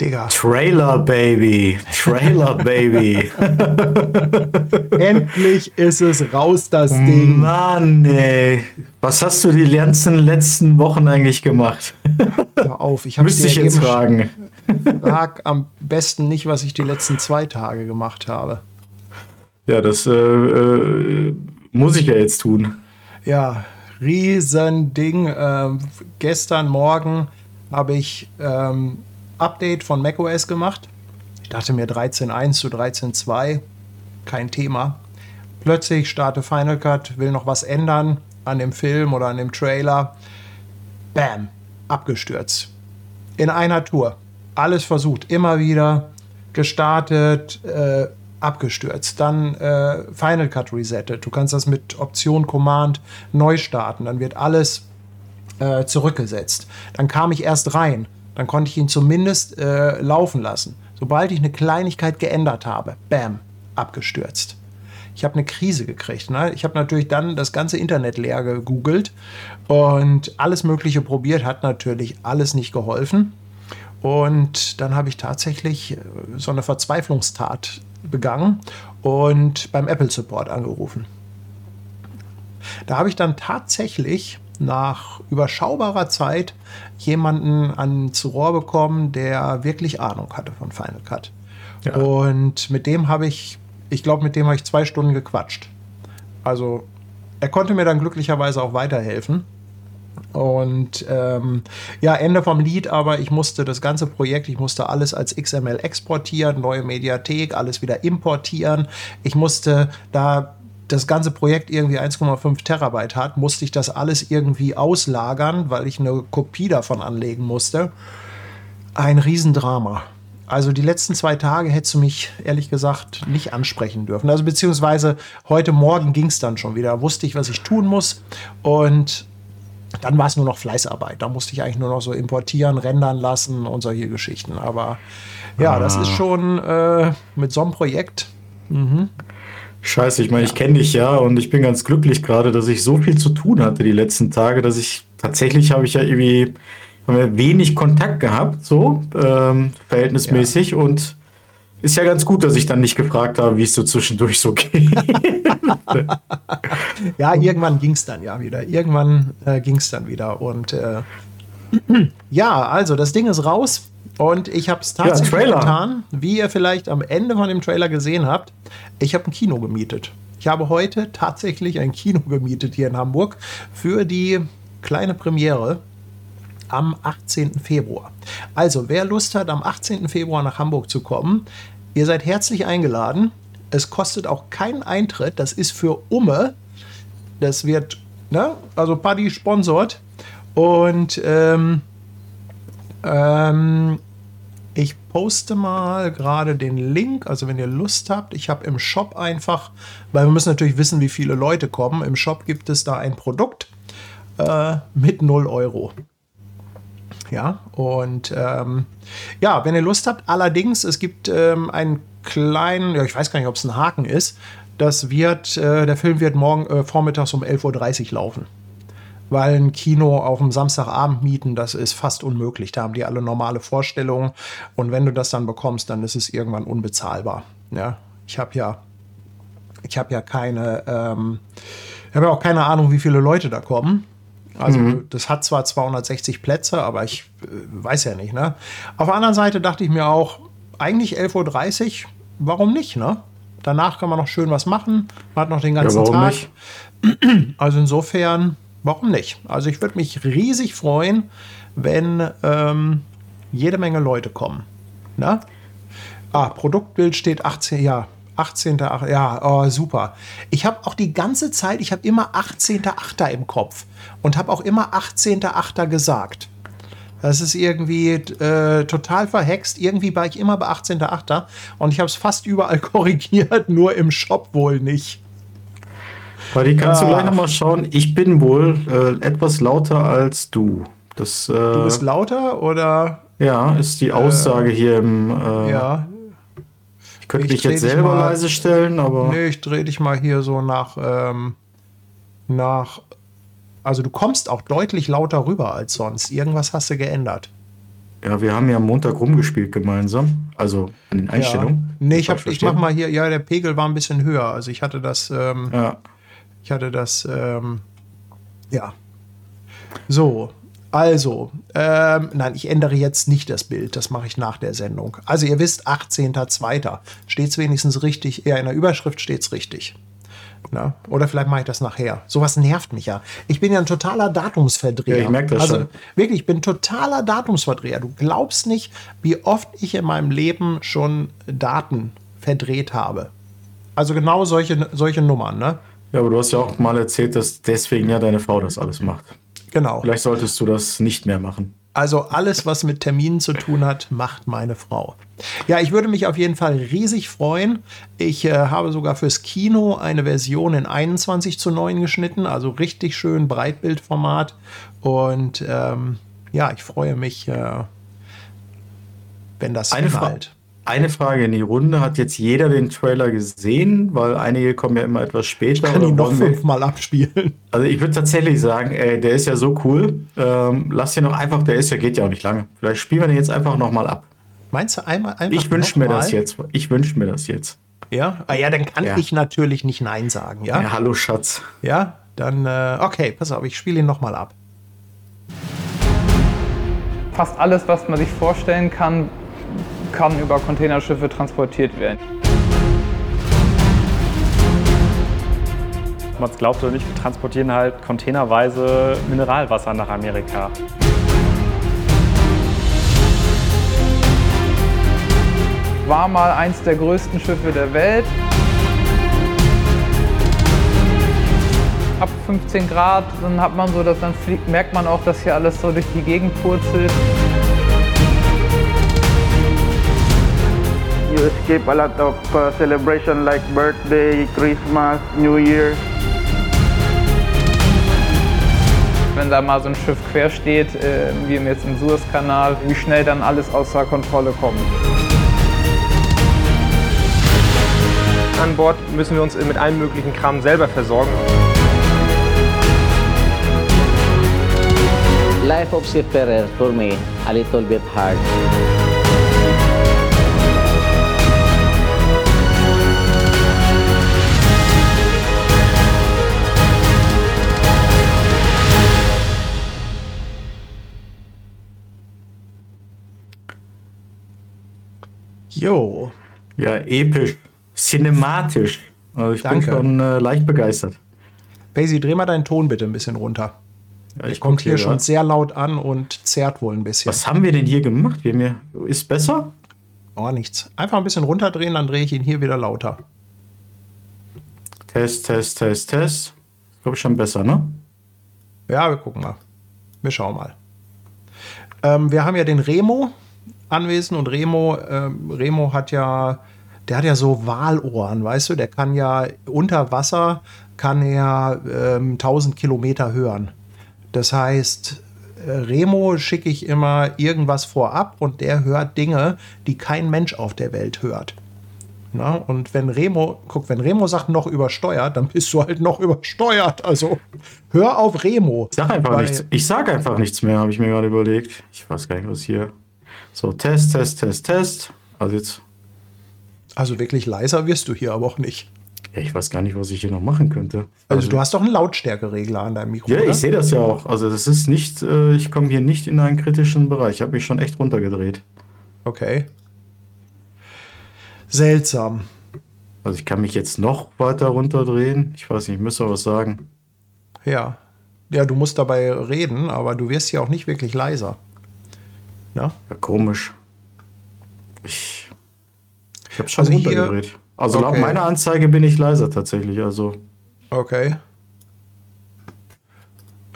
Digga. Trailer Baby. Trailer Baby. Endlich ist es raus, das Ding. Mann, ey. Was hast du die ganzen letzten Wochen eigentlich gemacht? Hör auf, ich habe Müsste ich jetzt fragen. Frag am besten nicht, was ich die letzten zwei Tage gemacht habe. Ja, das äh, äh, muss ich ja jetzt tun. Ja, Riesending. Ähm, gestern Morgen habe ich ähm, Update von macOS gemacht. Ich dachte mir 13.1 zu 13.2, kein Thema. Plötzlich starte Final Cut, will noch was ändern an dem Film oder an dem Trailer. Bam, abgestürzt. In einer Tour. Alles versucht, immer wieder gestartet, äh, abgestürzt. Dann äh, Final Cut resettet. Du kannst das mit Option Command neu starten. Dann wird alles äh, zurückgesetzt. Dann kam ich erst rein. Dann konnte ich ihn zumindest äh, laufen lassen. Sobald ich eine Kleinigkeit geändert habe, bam, abgestürzt. Ich habe eine Krise gekriegt. Ne? Ich habe natürlich dann das ganze Internet leer gegoogelt und alles Mögliche probiert, hat natürlich alles nicht geholfen. Und dann habe ich tatsächlich äh, so eine Verzweiflungstat begangen und beim Apple Support angerufen. Da habe ich dann tatsächlich nach überschaubarer Zeit jemanden ans Rohr bekommen, der wirklich Ahnung hatte von Final Cut. Ja. Und mit dem habe ich, ich glaube, mit dem habe ich zwei Stunden gequatscht. Also er konnte mir dann glücklicherweise auch weiterhelfen. Und ähm, ja, Ende vom Lied, aber ich musste das ganze Projekt, ich musste alles als XML exportieren, neue Mediathek, alles wieder importieren. Ich musste da das ganze Projekt irgendwie 1,5 Terabyte hat, musste ich das alles irgendwie auslagern, weil ich eine Kopie davon anlegen musste. Ein Riesendrama. Also die letzten zwei Tage hättest du mich ehrlich gesagt nicht ansprechen dürfen. Also beziehungsweise heute Morgen ging es dann schon wieder. Wusste ich, was ich tun muss. Und dann war es nur noch Fleißarbeit. Da musste ich eigentlich nur noch so importieren, rendern lassen und solche Geschichten. Aber ja, ah. das ist schon äh, mit so einem Projekt. Mhm. Scheiße, ich meine, ich kenne dich ja und ich bin ganz glücklich gerade, dass ich so viel zu tun hatte die letzten Tage, dass ich tatsächlich habe ich ja irgendwie wenig Kontakt gehabt, so ähm, verhältnismäßig ja. und ist ja ganz gut, dass ich dann nicht gefragt habe, wie es so zwischendurch so geht. ja, irgendwann ging es dann ja wieder. Irgendwann äh, ging es dann wieder. Und äh, ja, also das Ding ist raus. Und ich habe es tatsächlich ja, getan, wie ihr vielleicht am Ende von dem Trailer gesehen habt. Ich habe ein Kino gemietet. Ich habe heute tatsächlich ein Kino gemietet hier in Hamburg für die kleine Premiere am 18. Februar. Also, wer Lust hat, am 18. Februar nach Hamburg zu kommen, ihr seid herzlich eingeladen. Es kostet auch keinen Eintritt. Das ist für Umme. Das wird, ne? Also Paddy sponsort. Und ähm, ähm, ich poste mal gerade den Link, also wenn ihr Lust habt. Ich habe im Shop einfach, weil wir müssen natürlich wissen, wie viele Leute kommen. Im Shop gibt es da ein Produkt äh, mit 0 Euro. Ja, und ähm, ja, wenn ihr Lust habt, allerdings, es gibt ähm, einen kleinen, ja, ich weiß gar nicht, ob es ein Haken ist. Das wird, äh, der Film wird morgen äh, vormittags um 11.30 Uhr laufen weil ein Kino auf dem Samstagabend mieten, das ist fast unmöglich. Da haben die alle normale Vorstellungen und wenn du das dann bekommst, dann ist es irgendwann unbezahlbar. Ja, ich habe ja, ich habe ja keine, ähm, ich habe ja auch keine Ahnung, wie viele Leute da kommen. Also mhm. das hat zwar 260 Plätze, aber ich äh, weiß ja nicht. Ne? Auf der anderen Seite dachte ich mir auch, eigentlich 11.30 Uhr, warum nicht? Ne? Danach kann man noch schön was machen. Man hat noch den ganzen ja, Tag. Nicht? Also insofern warum nicht? Also ich würde mich riesig freuen, wenn ähm, jede Menge Leute kommen. Na? Ah, Produktbild steht 18, ja, 18. Ja, oh, super. Ich habe auch die ganze Zeit, ich habe immer 18.8. im Kopf und habe auch immer 18.8. gesagt. Das ist irgendwie äh, total verhext. Irgendwie war ich immer bei 18.8. und ich habe es fast überall korrigiert, nur im Shop wohl nicht. Buddy, kannst ja. du gleich nochmal schauen? Ich bin wohl äh, etwas lauter als du. Das, äh, du bist lauter oder? Ja, ist die Aussage äh, hier im. Äh, ja. Ich könnte dich jetzt selber mal, leise stellen, aber. Nee, ich drehe dich mal hier so nach. Ähm, nach. Also, du kommst auch deutlich lauter rüber als sonst. Irgendwas hast du geändert. Ja, wir haben ja am Montag rumgespielt gemeinsam. Also an den Einstellungen. Ja. Nee, ich, hab, ich mach mal hier, ja, der Pegel war ein bisschen höher. Also ich hatte das, ähm, Ja. Ich hatte das, ähm, ja. So, also, ähm, nein, ich ändere jetzt nicht das Bild, das mache ich nach der Sendung. Also ihr wisst, 18.02. Steht es wenigstens richtig, ja, in der Überschrift steht es richtig. Na? Oder vielleicht mache ich das nachher. Sowas nervt mich ja. Ich bin ja ein totaler Datumsverdreher. Ja, ich merk das also, schon. Wirklich, ich bin totaler Datumsverdreher. Du glaubst nicht, wie oft ich in meinem Leben schon Daten verdreht habe. Also genau solche, solche Nummern, ne? Ja, aber du hast ja auch mal erzählt, dass deswegen ja deine Frau das alles macht. Genau. Vielleicht solltest du das nicht mehr machen. Also alles, was mit Terminen zu tun hat, macht meine Frau. Ja, ich würde mich auf jeden Fall riesig freuen. Ich äh, habe sogar fürs Kino eine Version in 21 zu 9 geschnitten, also richtig schön Breitbildformat. Und ähm, ja, ich freue mich, äh, wenn das Eine, Fra knallt. Eine Frage in die Runde. Hat jetzt jeder den Trailer gesehen? Weil einige kommen ja immer etwas später. Kann oder ihn noch fünfmal abspielen. Also ich würde tatsächlich sagen, ey, der ist ja so cool. Ähm, lass ihn noch einfach, der ist ja, geht ja auch nicht lange. Vielleicht spielen wir den jetzt einfach nochmal ab. Meinst du einmal einfach Ich wünsche mir das jetzt. Ich wünsche mir das jetzt. Ja? Ah, ja, dann kann Ja. ich natürlich nicht Nein sagen, ja? Ja, Ja, hallo Schatz. dann, äh, okay, pass auf, ich spiele ihn nochmal ab. Fast alles, was man sich vorstellen kann, kann über Containerschiffe transportiert werden. Ob man es glaubt oder nicht, wir transportieren halt containerweise Mineralwasser nach Amerika. War mal eins der größten Schiffe der Welt. Ab 15 Grad, dann hat man so, dass dann fliegt, merkt man auch, dass hier alles so durch die Gegend purzelt. You skip a lot of uh, celebration like birthday, Christmas, New Year. Wenn da mal so ein Schiff quer steht, äh, wie jetzt im Suezkanal, wie schnell dann alles außer Kontrolle kommt. An Bord müssen wir uns mit allem möglichen Kram selber versorgen. Life of seafarer for me a little bit hard. Jo, Ja, episch. Cinematisch. Also ich Danke. bin schon äh, leicht begeistert. Basie, dreh mal deinen Ton bitte ein bisschen runter. Ja, ich Kommt guck hier schon grad. sehr laut an und zerrt wohl ein bisschen. Was haben wir denn hier gemacht? Wir haben hier, ist besser? Oh, nichts. Einfach ein bisschen runterdrehen, dann drehe ich ihn hier wieder lauter. Test, Test, Test, Test. Glaube ich schon besser, ne? Ja, wir gucken mal. Wir schauen mal. Ähm, wir haben ja den Remo anwesend und Remo, ähm, Remo hat ja, der hat ja so Walohren, weißt du, der kann ja unter Wasser, kann er ähm, 1000 Kilometer hören. Das heißt, äh, Remo schicke ich immer irgendwas vorab und der hört Dinge, die kein Mensch auf der Welt hört. Na, und wenn Remo, guck, wenn Remo sagt noch übersteuert, dann bist du halt noch übersteuert. Also hör auf Remo. Ich sag einfach Weil- nichts. Ich sag einfach nichts mehr, habe ich mir gerade überlegt. Ich weiß gar nicht, was hier. So, Test, Test, Test, Test. Also jetzt, Also wirklich leiser wirst du hier aber auch nicht. ja, ich weiß gar nicht, was ich hier noch machen könnte. Also du hast doch einen Lautstärkeregler an deinem Mikro. Ja, oder? ich sehe das ja auch. Also das ist nicht, äh, ich komme hier nicht in einen kritischen Bereich. Ich habe mich schon echt runtergedreht. Okay. Seltsam. Also ich kann mich jetzt noch weiter runterdrehen. Ich weiß nicht, ich müsste was sagen. Ja. Ja, du musst dabei reden, aber du wirst ja auch nicht wirklich leiser. Ja? Ja, komisch. Ich, ich habe schon Also hier- runtergedreht. Also laut Okay. meiner Anzeige bin ich leiser tatsächlich. Also Okay.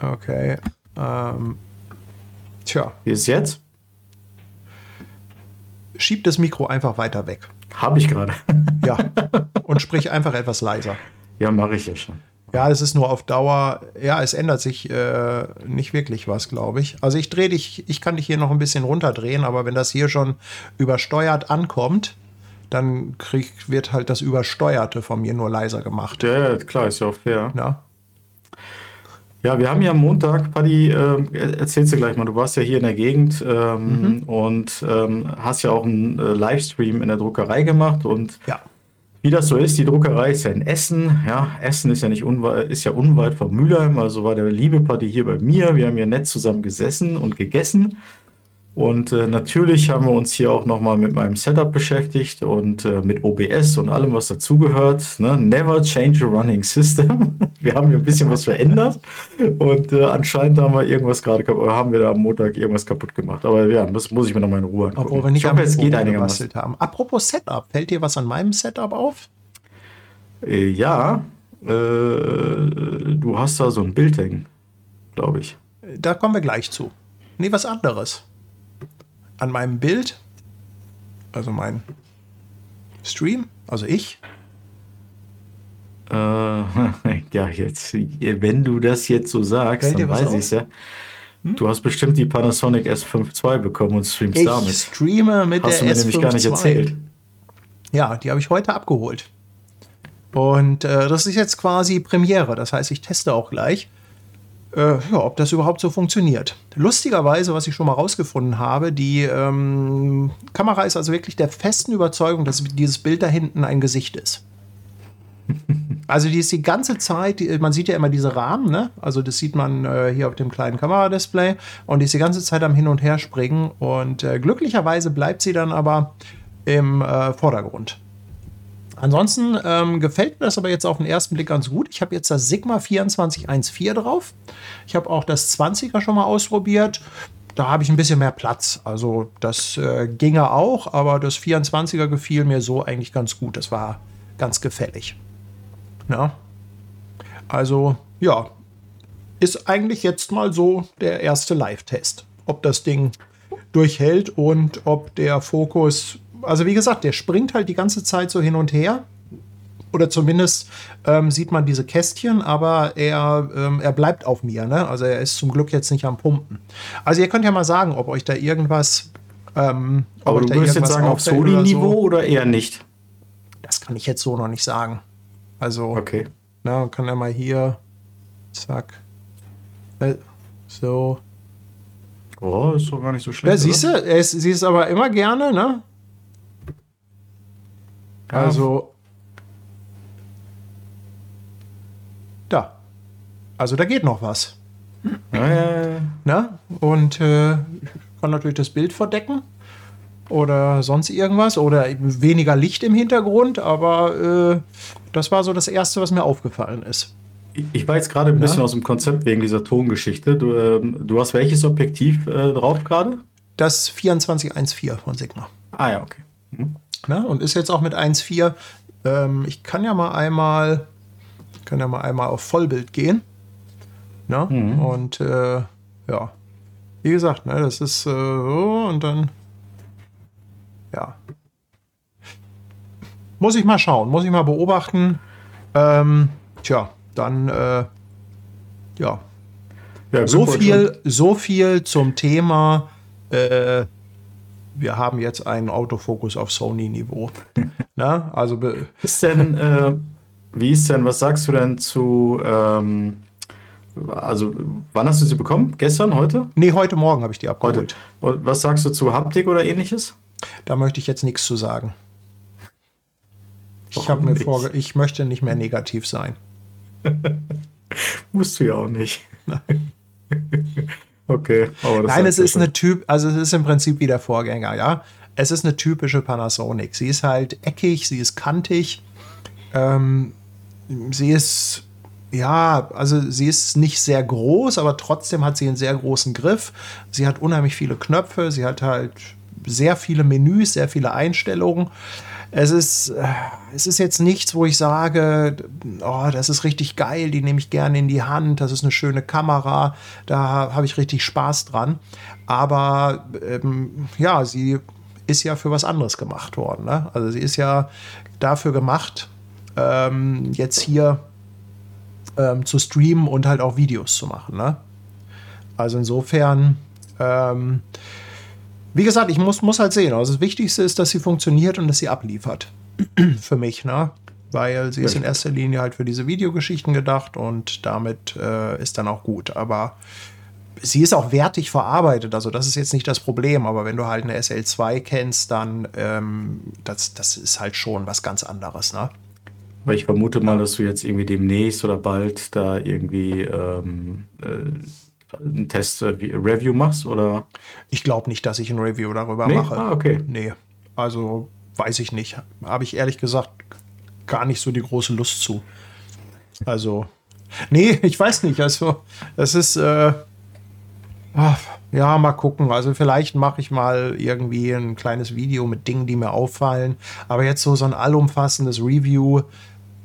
Okay. Ähm, tja, wie ist jetzt? schieb das Mikro einfach weiter weg. Habe ich gerade. Ja. Und sprich einfach etwas leiser. ja, mache ich ja schon. Ja, es ist nur auf Dauer, ja, es ändert sich äh, nicht wirklich was, glaube ich. Also ich drehe dich, ich kann dich hier noch ein bisschen runterdrehen, aber wenn das hier schon übersteuert ankommt, dann krieg, wird halt das Übersteuerte von mir nur leiser gemacht. Ja, klar, ist ja auch fair. Ja. Ja, wir haben ja am Montag, Paddy, äh, erzählst du gleich mal, du warst ja hier in der Gegend ähm, Mhm. und ähm, hast ja auch einen äh, Livestream in der Druckerei gemacht und Ja. Wie das so ist, die Druckerei ist ja in Essen, ja, Essen ist ja nicht unweit, ist ja unweit von Mülheim, also war der liebe Paddy hier bei mir, wir haben ja nett zusammen gesessen und gegessen und äh, natürlich haben wir uns hier auch nochmal mit meinem Setup beschäftigt und äh, mit OBS und allem, was dazugehört. Ne? Never change a running system. Wir haben hier ein bisschen was verändert und äh, anscheinend haben wir irgendwas gerade kaputt, oder haben wir da am Montag irgendwas kaputt gemacht. Aber ja, das muss ich mir nochmal in Ruhe angucken. Obwohl wir nicht ich am es geht einigermaßen. haben. Apropos Setup, fällt dir was an meinem Setup auf? Äh, ja, äh, du hast da so ein Bild hängen, glaube ich. Da kommen wir gleich zu. Nee, was anderes. An meinem Bild, also mein Stream, also ich, Äh, ja, jetzt, wenn du das jetzt so sagst, dann weiß? Hm? ich es ja. Du hast bestimmt die Panasonic S5 II bekommen und streamst ich damit. streame mit Hast du der mir nämlich gar nicht S5 erzählt. Ja, die habe ich heute abgeholt. Und äh, das ist jetzt quasi Premiere. Das heißt, ich teste auch gleich, äh, ja, ob das überhaupt so funktioniert. Lustigerweise, was ich schon mal rausgefunden habe, die ähm, Kamera ist also wirklich der festen Überzeugung, dass dieses Bild da hinten ein Gesicht ist. Also die ist die ganze Zeit, man sieht ja immer diese Rahmen, ne? Also das sieht man äh, hier auf dem kleinen Kameradisplay und die ist die ganze Zeit am Hin und Her springen und äh, glücklicherweise bleibt sie dann aber im äh, Vordergrund. Ansonsten ähm, gefällt mir das aber jetzt auf den ersten Blick ganz gut. Ich habe jetzt das Sigma 2414 drauf. Ich habe auch das 20er schon mal ausprobiert. Da habe ich ein bisschen mehr Platz. Also das äh, ginge auch, aber das 24er gefiel mir so eigentlich ganz gut. Das war ganz gefällig. Ja. Also ja, ist eigentlich jetzt mal so der erste Live-Test. Ob das Ding durchhält und ob der Fokus, also wie gesagt, der springt halt die ganze Zeit so hin und her. Oder zumindest ähm, sieht man diese Kästchen, aber er, ähm, er bleibt auf mir. Ne? Also er ist zum Glück jetzt nicht am Pumpen. Also ihr könnt ja mal sagen, ob euch da irgendwas. Ähm, ob Aber du würdest jetzt irgendwas sagen, auf Sony-Niveau so. oder eher nicht? Das kann ich jetzt so noch nicht sagen. Also, Okay. na, kann er mal hier. Zack. Äh, So. Oh, ist doch gar nicht so schlecht. Ja, siehst du, er ist, sie ist aber immer gerne, ne? Ja. Also. Da. Also da geht noch was. Ja. Ne? Und äh, ich kann natürlich das Bild verdecken. Oder sonst irgendwas. Oder weniger Licht im Hintergrund. Aber äh, das war so das Erste, was mir aufgefallen ist. Ich- war jetzt gerade ein bisschen Ja. aus dem Konzept wegen dieser Tongeschichte. Du, ähm, du hast welches Objektiv äh, drauf gerade? Das 2414 von Sigma. Ah ja, okay. Ne? Und ist jetzt auch mit 1.4. Ähm, ich kann ja mal einmal, kann ja mal einmal auf Vollbild gehen. Ne? Und äh, ja, wie gesagt, ne, das ist äh, so und dann ja. Muss ich mal schauen, muss ich mal beobachten. Ähm, tja, dann äh, ja, Ja, so viel, so viel zum Thema. Äh, wir haben jetzt einen Autofokus auf Sony-Niveau. Na, also Ist denn, äh, wie ist denn, was sagst du denn zu, ähm, also wann hast du sie bekommen? Gestern, heute? nee, heute Morgen habe ich die Heute. abgeholt. Und was sagst du zu Haptik oder ähnliches? Da möchte ich jetzt nichts zu sagen. Ich habe mir nicht? vorge ich möchte nicht mehr negativ sein. Musst du ja auch nicht. okay. Aber das Nein, es ist eine Typ, also es ist im Prinzip wie der Vorgänger, ja. Es ist eine typische Panasonic. Sie ist halt eckig, sie ist kantig. Ähm, sie ist, ja, also sie ist nicht sehr groß, aber trotzdem hat sie einen sehr großen Griff. Sie hat unheimlich viele Knöpfe, sie hat halt sehr viele Menüs, sehr viele Einstellungen. Es ist, äh, es ist jetzt nichts, wo ich sage, oh, das ist richtig geil, die nehme ich gerne in die Hand, das ist eine schöne Kamera, da habe ich richtig Spaß dran. Aber ähm, ja, sie ist ja für was anderes gemacht worden. Ne? Also sie ist ja dafür gemacht, ähm, jetzt hier ähm, zu streamen und halt auch Videos zu machen. Ne? Also insofern, ähm, wie gesagt, ich muss, muss halt sehen. Also das Wichtigste ist, dass sie funktioniert und dass sie abliefert. Für mich, ne? weil sie ist in erster Linie halt für diese Videogeschichten gedacht und damit äh, ist dann auch gut. Aber sie ist auch wertig verarbeitet, also das ist jetzt nicht das Problem, aber wenn du halt eine SL2 kennst, dann ähm, das, das ist halt schon was ganz anderes, ne? Weil ich vermute mal, dass du jetzt irgendwie demnächst oder bald da irgendwie ähm, äh, einen Test, äh, wie- Review machst oder? Ich glaube nicht, dass ich ein Review darüber Nee? mache. Ah, okay. Nee, also weiß ich nicht. Habe ich ehrlich gesagt gar nicht so die große Lust zu. Also, nee, ich weiß nicht. Also, das ist, äh, ach, ja, mal gucken. Also, vielleicht mache ich mal irgendwie ein kleines Video mit Dingen, die mir auffallen. Aber jetzt so, so ein allumfassendes Review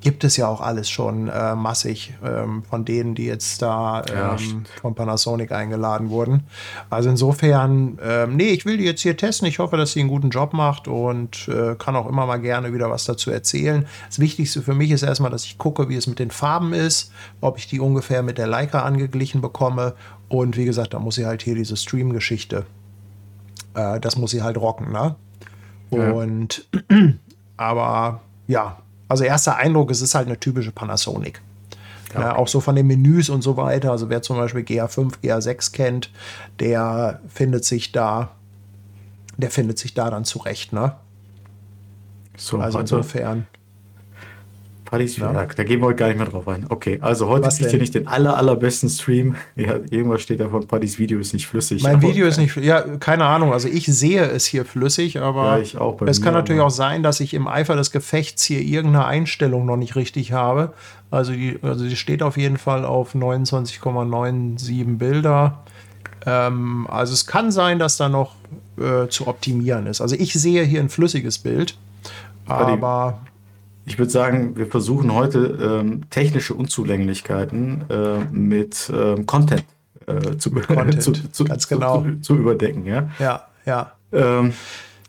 gibt es ja auch alles schon äh, massig ähm, von denen, die jetzt da Ja, ähm, stimmt. von Panasonic eingeladen wurden. Also insofern, ähm, nee, ich will die jetzt hier testen. Ich hoffe, dass sie einen guten Job macht und äh, kann auch immer mal gerne wieder was dazu erzählen. Das Wichtigste für mich ist erstmal, dass ich gucke, wie es mit den Farben ist, ob ich die ungefähr mit der Leica angeglichen bekomme. Und wie gesagt, da muss sie halt hier diese Stream-Geschichte, äh, das muss sie halt rocken, ne? Ja. Und aber ja, also erster Eindruck, es ist halt eine typische Panasonic. Ja, auch so von den Menüs und so weiter. Also wer zum Beispiel GA5, GA6 kennt, der findet sich da, der findet sich da dann zurecht, ne? So, also insofern. Verlag, da gehen wir heute gar nicht mehr drauf ein. Okay, also heute ist hier denn? nicht den aller, allerbesten Stream. Ja, irgendwas steht da von Paddy's Video ist nicht flüssig. Mein Video ist nicht, ja, keine Ahnung. Also ich sehe es hier flüssig, aber Ja, es kann natürlich auch sein, dass ich im Eifer des Gefechts hier irgendeine Einstellung noch nicht richtig habe. Also die, also die steht auf jeden Fall auf 29,97 Bilder. Ähm, also es kann sein, dass da noch äh, zu optimieren ist. Also ich sehe hier ein flüssiges Bild, aber Ich würde sagen, wir versuchen heute ähm, technische Unzulänglichkeiten äh, mit ähm, Content, äh, zu, Content, zu, zu, ganz genau. zu, zu überdecken. Ja? ja, ja. Ähm,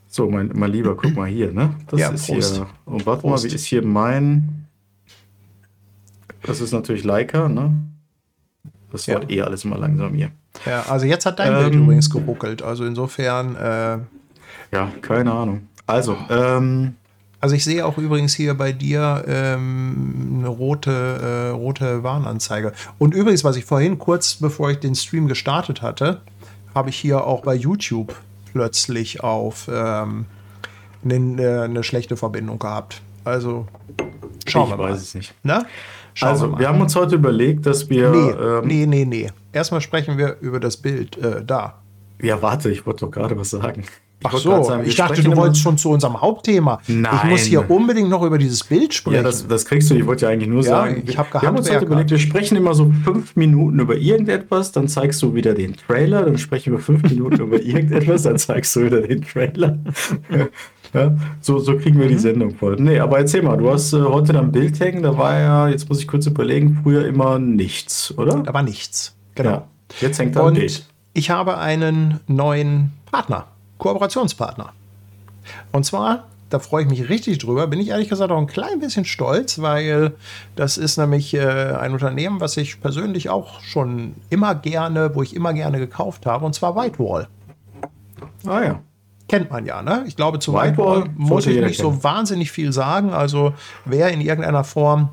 so, mein, mein Lieber, guck mal hier. Ne? Das Ja, ist Prost. hier. Und warte Prost. mal, wie ist hier mein. Das ist natürlich Leica. Ne? Das Ja. wird eh alles mal langsam hier. ja. Also jetzt hat dein Bild Ähm, übrigens geruckelt. Also insofern. Äh, Ja, keine Ahnung. Also, ähm, Also ich sehe auch übrigens hier bei dir ähm, eine rote, äh, rote Warnanzeige. Und übrigens, was ich vorhin kurz bevor ich den Stream gestartet hatte, habe ich hier auch bei YouTube plötzlich auf ähm, eine, äh, eine schlechte Verbindung gehabt. Also schauen ich wir mal. weiß es nicht. Ne? Schauen Also, mal. wir haben uns heute überlegt, dass wir. nee, ähm, nee, nee, nee. Erstmal sprechen wir über das Bild äh, da. Ja, warte, ich wollte doch gerade was sagen. Ach so, sagen, ich dachte, du wolltest schon zu unserem Hauptthema. Ich Nein. muss hier unbedingt noch über dieses Bild sprechen. Ja, das, das kriegst du. Ich wollte ja eigentlich nur Ja, sagen, ich wir- hab wir haben uns heute gehandwerkert. überlegt, wir sprechen immer so fünf Minuten über irgendetwas, dann zeigst du wieder den Trailer, dann sprechen wir fünf Minuten über irgendetwas, dann zeigst du wieder den Trailer. ja, so, so kriegen Mhm. wir die Sendung voll. Nee, aber erzähl mal, du hast äh, heute dann ein Bild hängen, da war ja, jetzt muss ich kurz überlegen, früher immer nichts, oder? da war nichts. Genau. Ja, jetzt hängt da ein Bild. Ich habe einen neuen Partner, Kooperationspartner. Und zwar, da freue ich mich richtig drüber, bin ich ehrlich gesagt auch ein klein bisschen stolz, weil das ist nämlich äh, ein Unternehmen, was ich persönlich auch schon immer gerne, wo ich immer gerne gekauft habe, und zwar Whitewall. Ah ja. Kennt man ja, ne? Ich glaube, zu Whitewall Whitewall muss ich nicht so kennen. wahnsinnig viel sagen. Also, wer in irgendeiner Form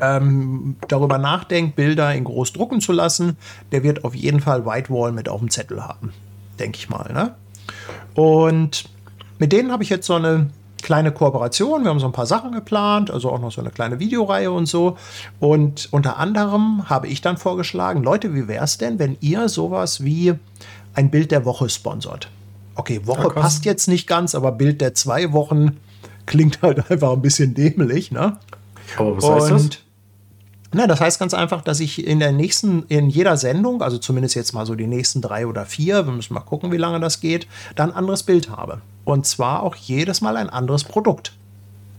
ähm, darüber nachdenkt, Bilder in groß drucken zu lassen, der wird auf jeden Fall Whitewall mit auf dem Zettel haben. Denke ich mal, ne? Und mit denen habe ich jetzt so eine kleine Kooperation. Wir haben so ein paar Sachen geplant, also auch noch so eine kleine Videoreihe und so. Und unter anderem habe ich dann vorgeschlagen, Leute, wie wäre es denn, wenn ihr sowas wie ein Bild der Woche sponsort? Okay, Woche Ja, passt jetzt nicht ganz, aber Bild der zwei Wochen klingt halt einfach ein bisschen dämlich, ne? Aber was heißt das? Na, das heißt ganz einfach, dass ich in der nächsten, in jeder Sendung, also zumindest jetzt mal so die nächsten drei oder vier, wir müssen mal gucken, wie lange das geht, dann ein anderes Bild habe. Und zwar auch jedes Mal ein anderes Produkt.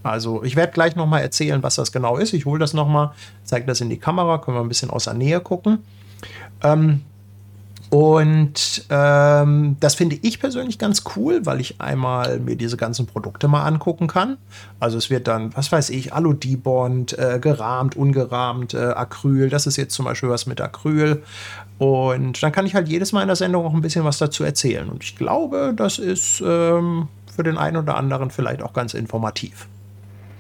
Also ich werde gleich noch mal erzählen, was das genau ist. Ich hole das noch mal, zeige das in die Kamera, können wir ein bisschen aus der Nähe gucken. Ähm, und ähm, das finde ich persönlich ganz cool, weil ich einmal mir diese ganzen Produkte mal angucken kann. Also es wird dann, was weiß ich, Alu-Dibond, äh, gerahmt, ungerahmt, äh, Acryl. Das ist jetzt zum Beispiel was mit Acryl. Und dann kann ich halt jedes Mal in der Sendung auch ein bisschen was dazu erzählen. Und ich glaube, das ist ähm, für den einen oder anderen vielleicht auch ganz informativ.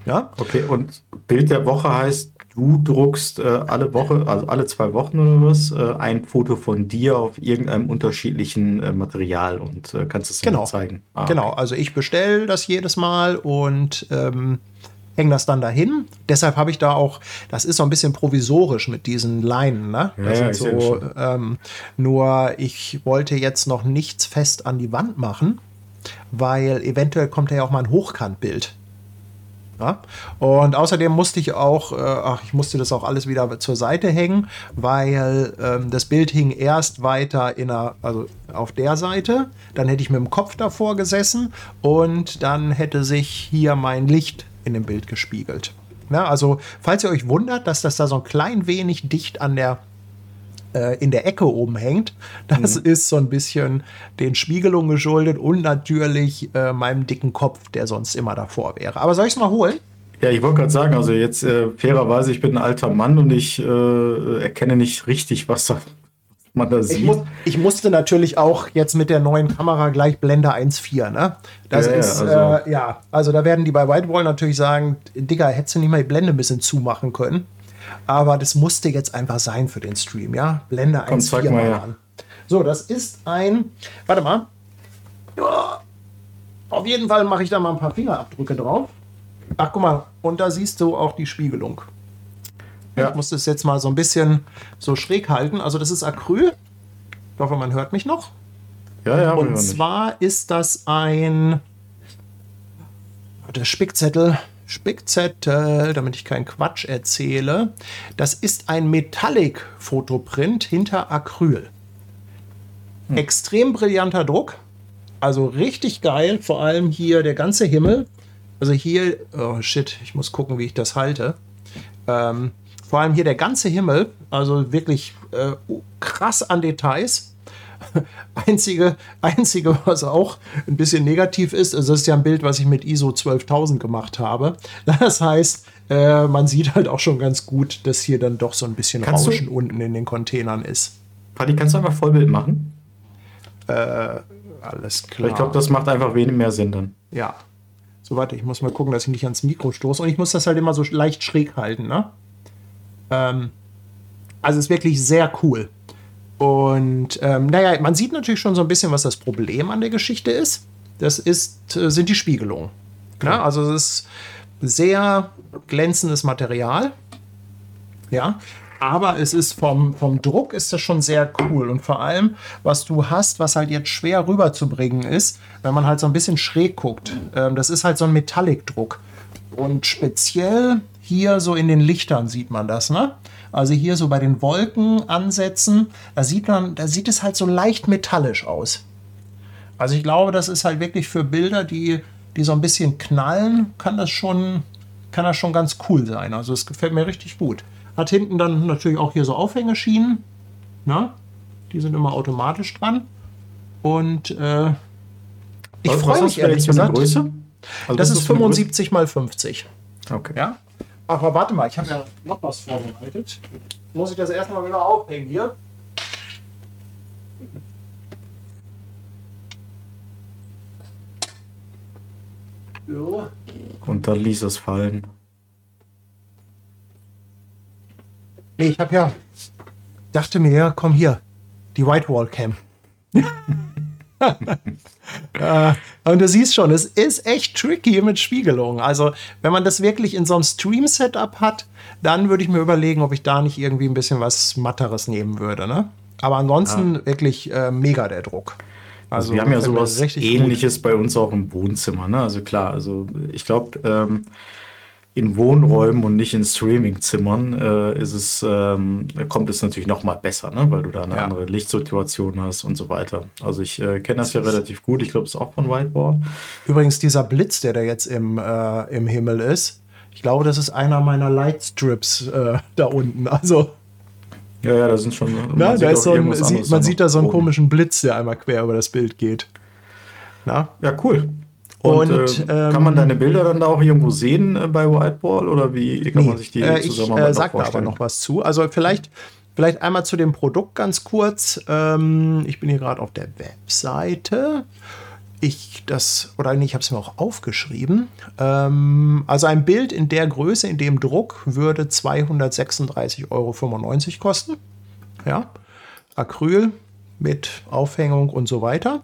Ja, Okay, und Bild der Woche heißt, du druckst äh, alle Woche, also alle zwei Wochen oder was, äh, ein Foto von dir auf irgendeinem unterschiedlichen äh, Material und äh, kannst es Genau. zeigen. Ah, genau. Also ich bestelle das jedes Mal und ähm, hänge das dann dahin. Deshalb habe ich da auch, das ist so ein bisschen provisorisch mit diesen Leinen. Ne? Ja, Das ja, so, ähm, nur ich wollte jetzt noch nichts fest an die Wand machen, weil eventuell kommt ja auch mal ein Hochkantbild. Ja? Und außerdem musste ich auch, äh, ach, ich musste das auch alles wieder zur Seite hängen, weil ähm, das Bild hing erst weiter in der, also auf der Seite, dann hätte ich mit dem Kopf davor gesessen und dann hätte sich hier mein Licht in dem Bild gespiegelt. Ja, also, falls ihr euch wundert, dass das da so ein klein wenig dicht an der äh, in der Ecke oben hängt. Das ist so ein bisschen den Spiegelungen geschuldet und natürlich äh, meinem dicken Kopf, der sonst immer davor wäre. Aber soll ich es mal holen? Ja, ich wollte gerade sagen, also jetzt äh, fairerweise, ich bin ein alter Mann und ich äh, erkenne nicht richtig, was da, man da Ich, sieht. muss, ich musste natürlich auch jetzt mit der neuen Kamera gleich Blende 1.4, ne? Das ja, ist, also- äh, ja, also da werden die bei Whitewall natürlich sagen, Digga, hättest du nicht mal die Blende ein bisschen zumachen können. Aber das musste jetzt einfach sein für den Stream, ja? Blende Komm, 1.4 zeig mal her. an. So, das ist ein, warte mal. Ja, auf jeden Fall mache ich da mal ein paar Fingerabdrücke drauf. Ach, guck mal, und da siehst du auch die Spiegelung. Ja. Ich muss das jetzt mal so ein bisschen so schräg halten. Also das ist Acryl. Ich hoffe, man hört mich noch. ja, ja, Und zwar ist das ein der Spickzettel. Spickzettel, damit ich keinen Quatsch erzähle. Das ist ein Metallic-Fotoprint hinter Acryl. Extrem brillanter Druck. Also richtig geil. Vor allem hier der ganze Himmel. Also hier, oh shit, ich muss gucken, wie ich das halte. Ähm, vor allem hier der ganze Himmel, also wirklich äh, krass an Details. Einzige, einzige, was auch ein bisschen negativ ist, also das ist ja ein Bild, was ich mit ISO 12000 gemacht habe. Das heißt, äh, man sieht halt auch schon ganz gut, dass hier dann doch so ein bisschen Kannst du- Rauschen unten in den Containern ist. Patti, kannst du einfach Vollbild machen? Alles klar. Ich glaube, das macht einfach wenig mehr Sinn dann. Ja. So, warte, ich muss mal gucken, dass ich nicht ans Mikro stoße. Und ich muss das halt immer so leicht schräg halten, ne? Ähm, also ist wirklich sehr cool. Und ähm, naja, man sieht natürlich schon so ein bisschen, was das Problem an der Geschichte ist. Das ist, äh, sind die Spiegelungen. Ja, also es ist sehr glänzendes Material. Ja, aber es ist vom, vom Druck ist das schon sehr cool. Und vor allem, was du hast, was halt jetzt schwer rüberzubringen ist, wenn man halt so ein bisschen schräg guckt. Ähm, das ist halt so ein Metallic-Druck. Und speziell hier so in den Lichtern sieht man das, ne? Also hier so bei den Wolkenansätzen, da sieht man, da sieht es halt so leicht metallisch aus. Also ich glaube, das ist halt wirklich für Bilder, die, die so ein bisschen knallen, kann das schon, kann das schon ganz cool sein. Also es gefällt mir richtig gut. Hat hinten dann natürlich auch hier so Aufhängeschienen. Ne? Die sind immer automatisch dran. Und äh, ich freue mich ehrlich gesagt. Größe? Also Das was ist für eine 75 mal 50. Größe? Okay. Ja? Aber warte mal, ich habe ja noch was vorbereitet. Muss ich das erstmal wieder aufhängen hier? So. Und dann ließ es fallen. Nee, ich habe ja. Dachte mir, ja, komm hier. Die Whitewall Cam. äh, und du siehst schon, es ist echt tricky mit Spiegelung. Also, wenn man das wirklich in so einem Stream-Setup hat, dann würde ich mir überlegen, ob ich da nicht irgendwie ein bisschen was Matteres nehmen würde. Ne? Aber ansonsten wirklich äh, mega der Druck. Also, wir haben ja sowas richtig gut. ähnliches bei uns auch im Wohnzimmer. Ne? Also klar, also ich glaube, ähm, in Wohnräumen und nicht in Streamingzimmern äh, ist es, ähm, kommt es natürlich noch mal besser, ne? weil du da eine Ja. andere Lichtsituation hast und so weiter. Also ich äh, kenne das ja relativ gut. Ich glaube, es ist auch von Whiteboard. Übrigens, dieser Blitz, der da jetzt im, äh, im Himmel ist, ich glaube, das ist einer meiner Lightstrips äh, da unten. Also, Ja, ja, da sind schon. na, sieht da so ein, sieht, man sieht da so einen komischen Blitz, der einmal quer über das Bild geht. Na? Ja, cool. Und, Und, äh, kann man deine Bilder dann da auch irgendwo sehen äh, bei Whiteball oder wie kann man sich die äh, ich äh, sag da aber noch was zu. Also vielleicht, vielleicht einmal zu dem Produkt ganz kurz. Ähm, ich bin hier gerade auf der Webseite. ich das, oder nee, ich habe es mir auch aufgeschrieben. Ähm, also ein Bild in der Größe, in dem Druck, würde 236,95 Euro kosten. Ja, Acryl mit Aufhängung und so weiter.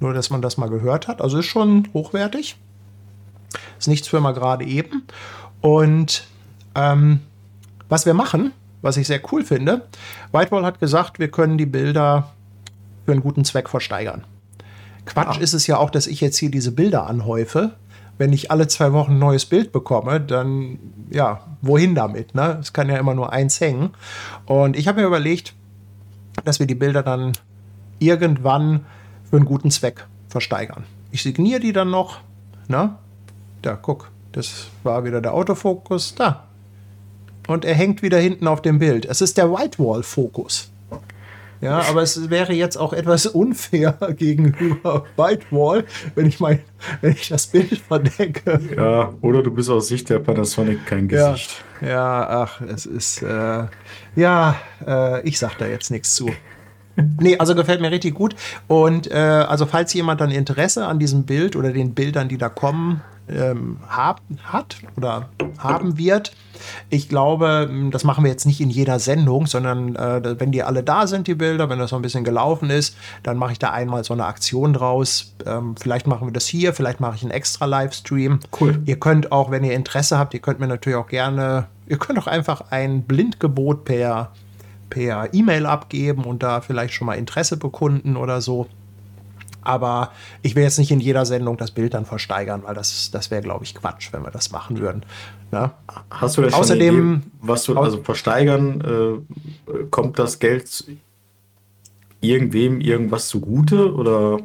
Nur, dass man das mal gehört hat. Also ist schon hochwertig. Ist nichts für mal gerade eben. Und ähm, was wir machen, was ich sehr cool finde, Whitewall hat gesagt, wir können die Bilder für einen guten Zweck versteigern. Quatsch Ah. ist es ja auch, dass ich jetzt hier diese Bilder anhäufe. Wenn ich alle zwei Wochen ein neues Bild bekomme, dann ja, wohin damit? Ne? Es kann ja immer nur eins hängen. Und ich habe mir überlegt, dass wir die Bilder dann irgendwann für einen guten Zweck versteigern. Ich signiere die dann noch. Ne? Da, guck, das war wieder der Autofokus. Da. Und er hängt wieder hinten auf dem Bild. Es ist der Whitewall-Fokus. Ja, aber es wäre jetzt auch etwas unfair gegenüber Whitewall, wenn ich mein, wenn ich das Bild verdecke. Ja, oder du bist aus Sicht der Panasonic kein Ja, Gesicht. ja, ach, es ist, äh, ja, äh, ich sag da jetzt nichts zu. Nee, also gefällt mir richtig gut. Und äh, also falls jemand dann Interesse an diesem Bild oder den Bildern, die da kommen, ähm, hab, hat oder haben wird, ich glaube, das machen wir jetzt nicht in jeder Sendung, sondern äh, wenn die alle da sind, die Bilder, wenn das so ein bisschen gelaufen ist, dann mache ich da einmal so eine Aktion draus. Ähm, vielleicht machen wir das hier, vielleicht mache ich einen extra Livestream. Cool. Ihr könnt auch, wenn ihr Interesse habt, ihr könnt mir natürlich auch gerne, ihr könnt auch einfach ein Blindgebot per per E-Mail abgeben und da vielleicht schon mal Interesse bekunden oder so. Aber ich will jetzt nicht in jeder Sendung das Bild dann versteigern, weil das, das wäre, glaube ich, Quatsch, wenn wir das machen würden. Ne? Hast du denn Außerdem- Idee, was du also versteigern, äh, kommt das Geld irgendwem irgendwas zugute oder?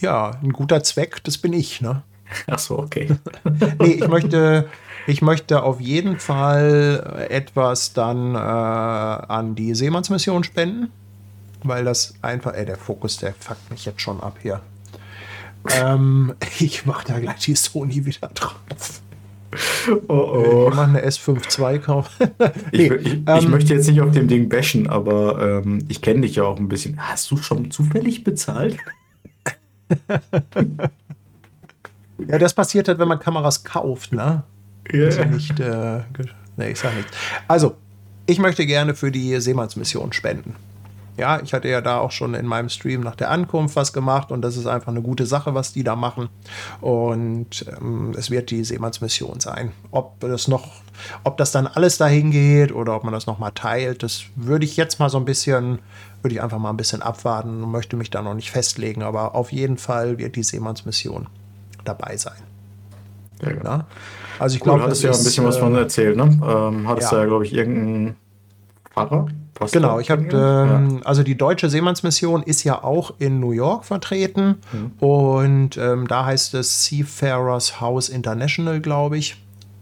Ja, ein guter Zweck, das bin ich. Ne? Ach so, okay. Nee, ich möchte, ich möchte auf jeden Fall etwas dann äh, an die Seemannsmission spenden, weil das einfach, ey, der Fokus, der fuckt mich jetzt schon ab hier. Ähm, ich mache da gleich die Sony wieder drauf. Oh Wir machen eine S5 II Kauf. Ich, ich, ich ähm, möchte jetzt nicht auf dem Ding bashen, aber ähm, ich kenne dich ja auch ein bisschen. Hast du schon zufällig bezahlt? Ja, das passiert halt, wenn man Kameras kauft, ne? Ja. Also nicht, äh, nee, ich sag nichts. Also, ich möchte gerne für die Seemannsmission spenden. Ja, ich hatte ja da auch schon in meinem Stream nach der Ankunft was gemacht und das ist einfach eine gute Sache, was die da machen. Und ähm, es wird die Seemannsmission sein. Ob das noch, ob das dann alles dahin geht oder ob man das noch mal teilt, das würde ich jetzt mal so ein bisschen, würde ich einfach mal ein bisschen abwarten und möchte mich da noch nicht festlegen. Aber auf jeden Fall wird die Seemannsmission dabei sein. Ja, genau. Ja? Also ich Cool, glaube, hattest ja ein bisschen was von erzählt, ne? Ähm, hattest ja. ja, ja glaube ich, irgendeinen Pfarrer? Pastor? Genau, ich habe, ähm, also die deutsche Seemannsmission ist ja auch in New York vertreten und ähm, da heißt es Seafarers House International, glaube ich.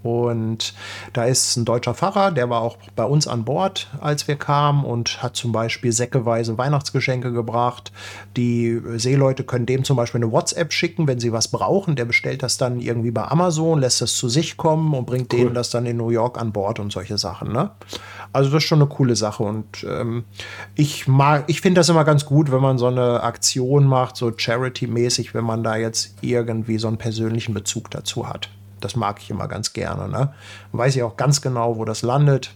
Und da ist ein deutscher Pfarrer, der war auch bei uns an Bord, als wir kamen und hat zum Beispiel säckeweise Weihnachtsgeschenke gebracht. Die Seeleute können dem zum Beispiel eine WhatsApp schicken, wenn sie was brauchen. Der bestellt das dann irgendwie bei Amazon, lässt das zu sich kommen und bringt denen das dann in New York an Bord und solche Sachen. Ne? Also das ist schon eine coole Sache und ähm, ich mag, ich finde das immer ganz gut, wenn man so eine Aktion macht, so Charity-mäßig, wenn man da jetzt irgendwie so einen persönlichen Bezug dazu hat. Das mag ich immer ganz gerne. Ne? Weiß ja auch ganz genau, wo das landet.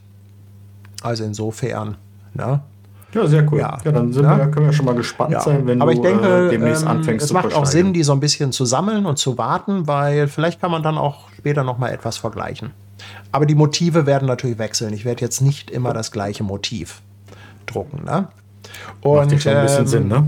Also insofern, ne? Ja, sehr cool. Ja. Ja, dann sind Ja. wir, können wir schon mal gespannt Ja. sein, wenn Aber du ich denke, äh, demnächst ähm, anfängst es zu macht auch. Sinn, die so ein bisschen zu sammeln und zu warten, weil vielleicht kann man dann auch später noch mal etwas vergleichen. Aber die Motive werden natürlich wechseln. Ich werde jetzt nicht immer das gleiche Motiv drucken. Ne? Und, Macht ja schon ein bisschen ähm, Sinn, ne?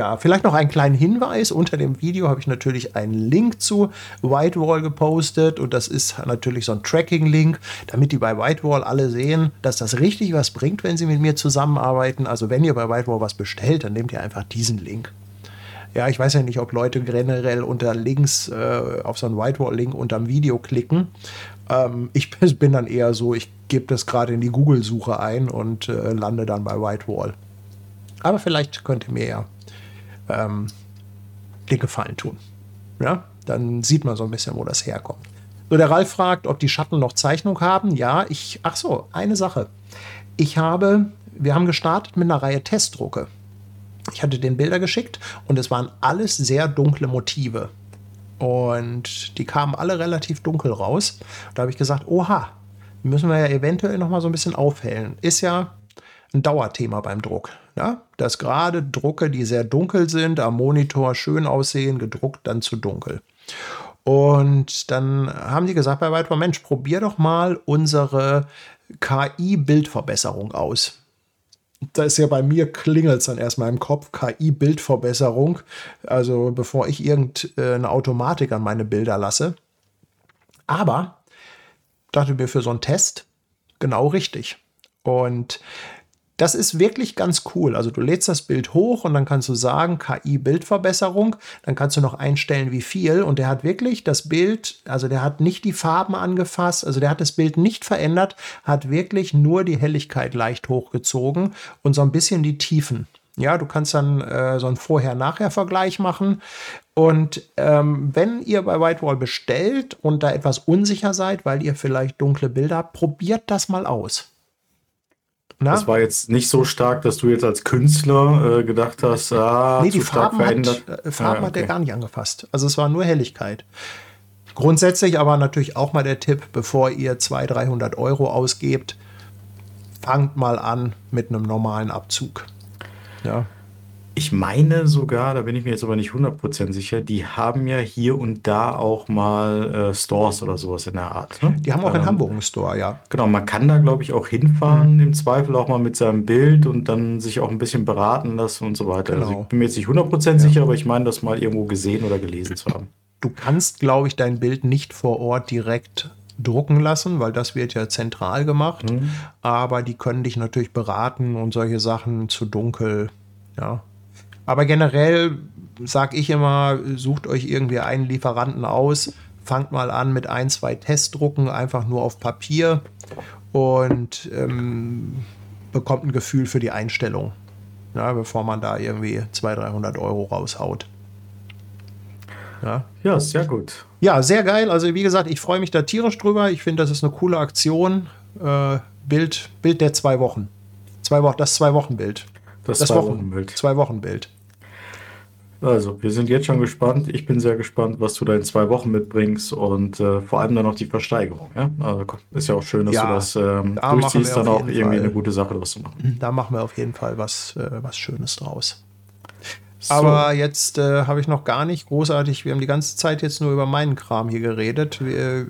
Ja, vielleicht noch einen kleinen Hinweis. Unter dem Video habe ich natürlich einen Link zu Whitewall gepostet und das ist natürlich so ein Tracking-Link, damit die bei Whitewall alle sehen, dass das richtig was bringt, wenn sie mit mir zusammenarbeiten. Also wenn ihr bei Whitewall was bestellt, dann nehmt ihr einfach diesen Link. Ja, ich weiß ja nicht, ob Leute generell unter Links äh, auf so einen Whitewall-Link unterm Video klicken. Ähm, ich bin dann eher so, ich gebe das gerade in die Google-Suche ein und äh, lande dann bei Whitewall. Aber vielleicht könnt ihr mir ja ähm, den Gefallen tun. Ja, dann sieht man so ein bisschen, wo das herkommt. So, der Ralf fragt, ob die Schatten noch Zeichnung haben. Ja, ich, ach so, eine Sache. Ich habe, wir haben gestartet mit einer Reihe Testdrucke. Ich hatte den Bilder geschickt und es waren alles sehr dunkle Motive. Und die kamen alle relativ dunkel raus. Da habe ich gesagt, oha, müssen wir ja eventuell noch mal so ein bisschen aufhellen. Ist ja ein Dauerthema beim Druck. Ja? Dass gerade Drucke, die sehr dunkel sind, am Monitor schön aussehen, gedruckt dann zu dunkel. Und dann haben die gesagt bei Whiteboard, Mensch, probier doch mal unsere KI-Bildverbesserung aus. Da ist ja bei mir klingelt es dann erstmal im Kopf, KI-Bildverbesserung. Also bevor ich irgendeine Automatik an meine Bilder lasse. Aber dachte mir für so einen Test genau richtig. Und das ist wirklich ganz cool. Also du lädst das Bild hoch und dann kannst du sagen, KI-Bildverbesserung. Dann kannst du noch einstellen, wie viel. Und der hat wirklich das Bild, also der hat nicht die Farben angefasst, also der hat das Bild nicht verändert, hat wirklich nur die Helligkeit leicht hochgezogen und so ein bisschen die Tiefen. Ja, du kannst dann äh, so einen Vorher-Nachher-Vergleich machen. Und ähm, wenn ihr bei Whitewall bestellt und da etwas unsicher seid, weil ihr vielleicht dunkle Bilder habt, probiert das mal aus. Na? Das war jetzt nicht so stark, dass du jetzt als Künstler äh, gedacht hast, ah, nee, die Farben, verändert. Hat, äh, Farben ah, okay. hat er gar nicht angefasst. Also es war nur Helligkeit. Grundsätzlich aber natürlich auch mal der Tipp, bevor ihr 200, 300 Euro ausgebt, fangt mal an mit einem normalen Abzug. Ja. Ich meine sogar, da bin ich mir jetzt aber nicht 100% sicher, die haben ja hier und da auch mal äh, Stores oder sowas in der Art. Ne? Die haben auch in ähm, Hamburg einen Store, ja. Genau, man kann da, glaube ich, auch hinfahren, mhm. im Zweifel auch mal mit seinem Bild und dann sich auch ein bisschen beraten lassen und so weiter. Genau. Also ich bin mir jetzt nicht 100% ja. sicher, aber ich meine, das mal irgendwo gesehen oder gelesen zu haben. Du kannst, glaube ich, dein Bild nicht vor Ort direkt drucken lassen, weil das wird ja zentral gemacht. Mhm. Aber die können dich natürlich beraten und solche Sachen zu dunkel, ja, aber generell sage ich immer, sucht euch irgendwie einen Lieferanten aus, fangt mal an mit ein, zwei Testdrucken, einfach nur auf Papier und ähm, bekommt ein Gefühl für die Einstellung, ja, bevor man da irgendwie 200, 300 Euro raushaut. Ja. ja, sehr gut. Ja, sehr geil. Also wie gesagt, ich freue mich da tierisch drüber. Ich finde, das ist eine coole Aktion. Äh, Bild, Bild der zwei Wochen. Zwei Wochen, das zwei Wochen Bild. Das, das zwei Wochen Bild. Zwei Wochen Bild. Also, wir sind jetzt schon gespannt. Ich bin sehr gespannt, was du da in zwei Wochen mitbringst und äh, vor allem dann noch die Versteigerung. Ja? Also, ist ja auch schön, dass ja, du das ähm, da durchziehst, dann auch irgendwie Fall, eine gute Sache draus zu machen. Da machen wir auf jeden Fall was, äh, was Schönes draus. So. Aber jetzt äh, habe ich noch gar nicht großartig, wir haben die ganze Zeit jetzt nur über meinen Kram hier geredet. Wie, äh,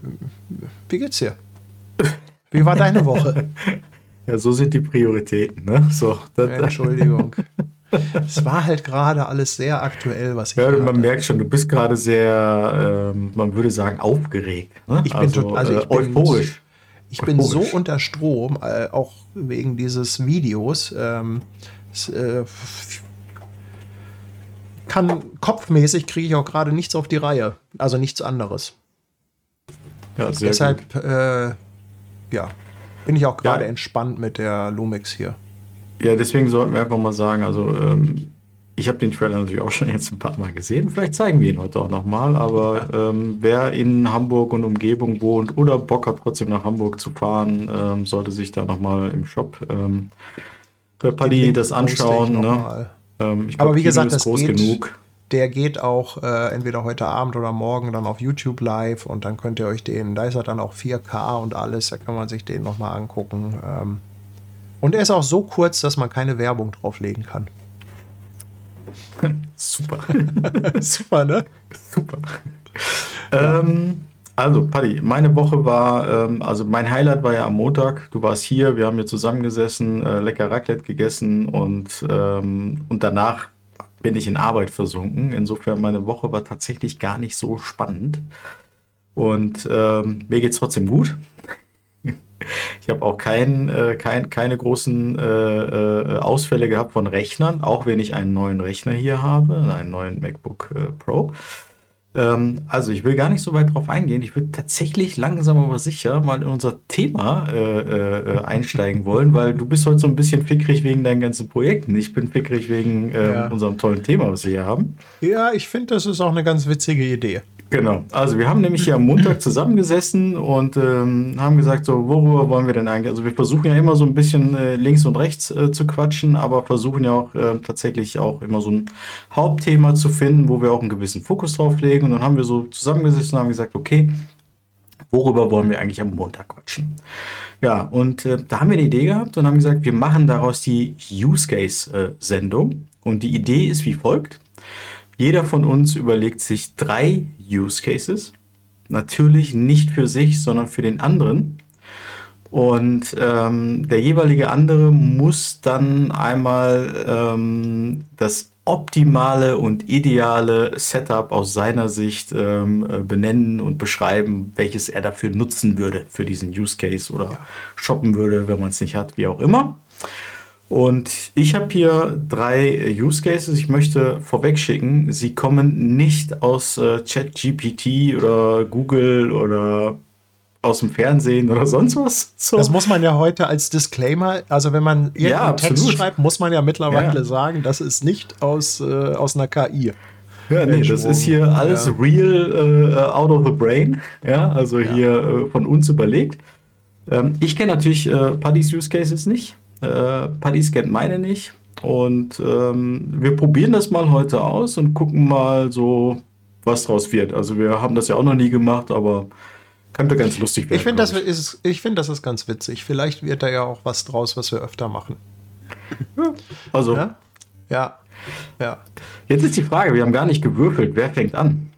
wie geht's dir? Wie war deine Woche? ja, so sind die Prioritäten, ne? So, Entschuldigung. es war halt gerade alles sehr aktuell, was ich Ja, man hatte. merkt schon, du bist gerade sehr, ähm, man würde sagen, aufgeregt. Ne? Ich bin also, also ich äh, euphorisch. Bin, ich bin so unter Strom, äh, auch wegen dieses Videos. Ähm, es, äh, kann kopfmäßig kriege ich auch gerade nichts auf die Reihe, also nichts anderes. Ja, Deshalb, äh, ja, bin ich auch gerade ja. entspannt mit der Lumix hier. Ja, deswegen sollten wir einfach mal sagen, also ähm, ich habe den Trailer natürlich auch schon jetzt ein paar Mal gesehen. Vielleicht zeigen wir ihn heute auch nochmal. Aber ähm, wer in Hamburg und Umgebung wohnt oder Bock hat, trotzdem nach Hamburg zu fahren, ähm, sollte sich da nochmal im Shop ähm, Paddy das anschauen. Ne? Ähm, glaub, aber wie gesagt, das groß geht, genug. Der geht auch äh, entweder heute Abend oder morgen dann auf YouTube live und dann könnt ihr euch den, da ist er dann auch 4K und alles, da kann man sich den nochmal angucken. Und er ist auch so kurz, dass man keine Werbung drauflegen kann. Super. Super, ne? Super. Ähm, also, Paddy, meine Woche war, ähm, also mein Highlight war ja am Montag. Du warst hier, wir haben hier zusammengesessen, äh, lecker Raclette gegessen und, ähm, und danach bin ich in Arbeit versunken. Insofern, meine Woche war tatsächlich gar nicht so spannend. Und ähm, mir geht es trotzdem gut. Ich habe auch kein, äh, kein, keine großen äh, äh, Ausfälle gehabt von Rechnern, auch wenn ich einen neuen Rechner hier habe, einen neuen MacBook äh, Pro. Ähm, also ich will gar nicht so weit drauf eingehen. Ich würde tatsächlich langsam aber sicher mal in unser Thema äh, äh, einsteigen wollen, weil du bist heute so ein bisschen fickrig wegen deinen ganzen Projekten. Ich bin fickrig wegen ähm, ja. unserem tollen Thema, was wir hier haben. Ja, ich finde, das ist auch eine ganz witzige Idee. Genau. Also wir haben nämlich hier am Montag zusammengesessen und ähm, haben gesagt, so worüber wollen wir denn eigentlich? Also wir versuchen ja immer so ein bisschen äh, links und rechts äh, zu quatschen, aber versuchen ja auch äh, tatsächlich auch immer so ein Hauptthema zu finden, wo wir auch einen gewissen Fokus drauf legen. Und dann haben wir so zusammengesessen und haben gesagt, okay, worüber wollen wir eigentlich am Montag quatschen? Ja, und äh, da haben wir eine Idee gehabt und haben gesagt, wir machen daraus die Use Case äh. Und die Idee ist wie folgt. Jeder von uns überlegt sich drei Use Cases. Natürlich nicht für sich, sondern für den anderen. Und ähm, der jeweilige andere muss dann einmal ähm, das optimale und ideale Setup aus seiner Sicht ähm, äh, benennen und beschreiben, welches er dafür nutzen würde für diesen Use Case oder shoppen würde, wenn man es nicht hat, wie auch immer. Und ich habe hier drei Use Cases. Ich möchte vorweg schicken, sie kommen nicht aus äh, ChatGPT oder Google oder aus dem Fernsehen oder sonst was. So. Das muss man ja heute als Disclaimer, also wenn man irgendeinen Ja, Text schreibt, muss man ja mittlerweile Ja. sagen, das ist nicht aus, äh, aus einer KI. Ja, nee, das ist hier alles Ja. real äh, out of the brain. Ja, also hier äh, von uns überlegt. Ähm, ich kenne natürlich äh, Paddy's Use Cases nicht. Äh, Paddy's kennt meine nicht. Und ähm, wir probieren das mal heute aus und gucken mal so, was draus wird. Also wir haben das ja auch noch nie gemacht, aber könnte ganz lustig werden. Ich finde, das ist, ich finde, das ist ganz witzig. Vielleicht wird da ja auch was draus, was wir öfter machen. Also Ja? Ja. Ja. jetzt ist die Frage, wir haben gar nicht gewürfelt. Wer fängt an?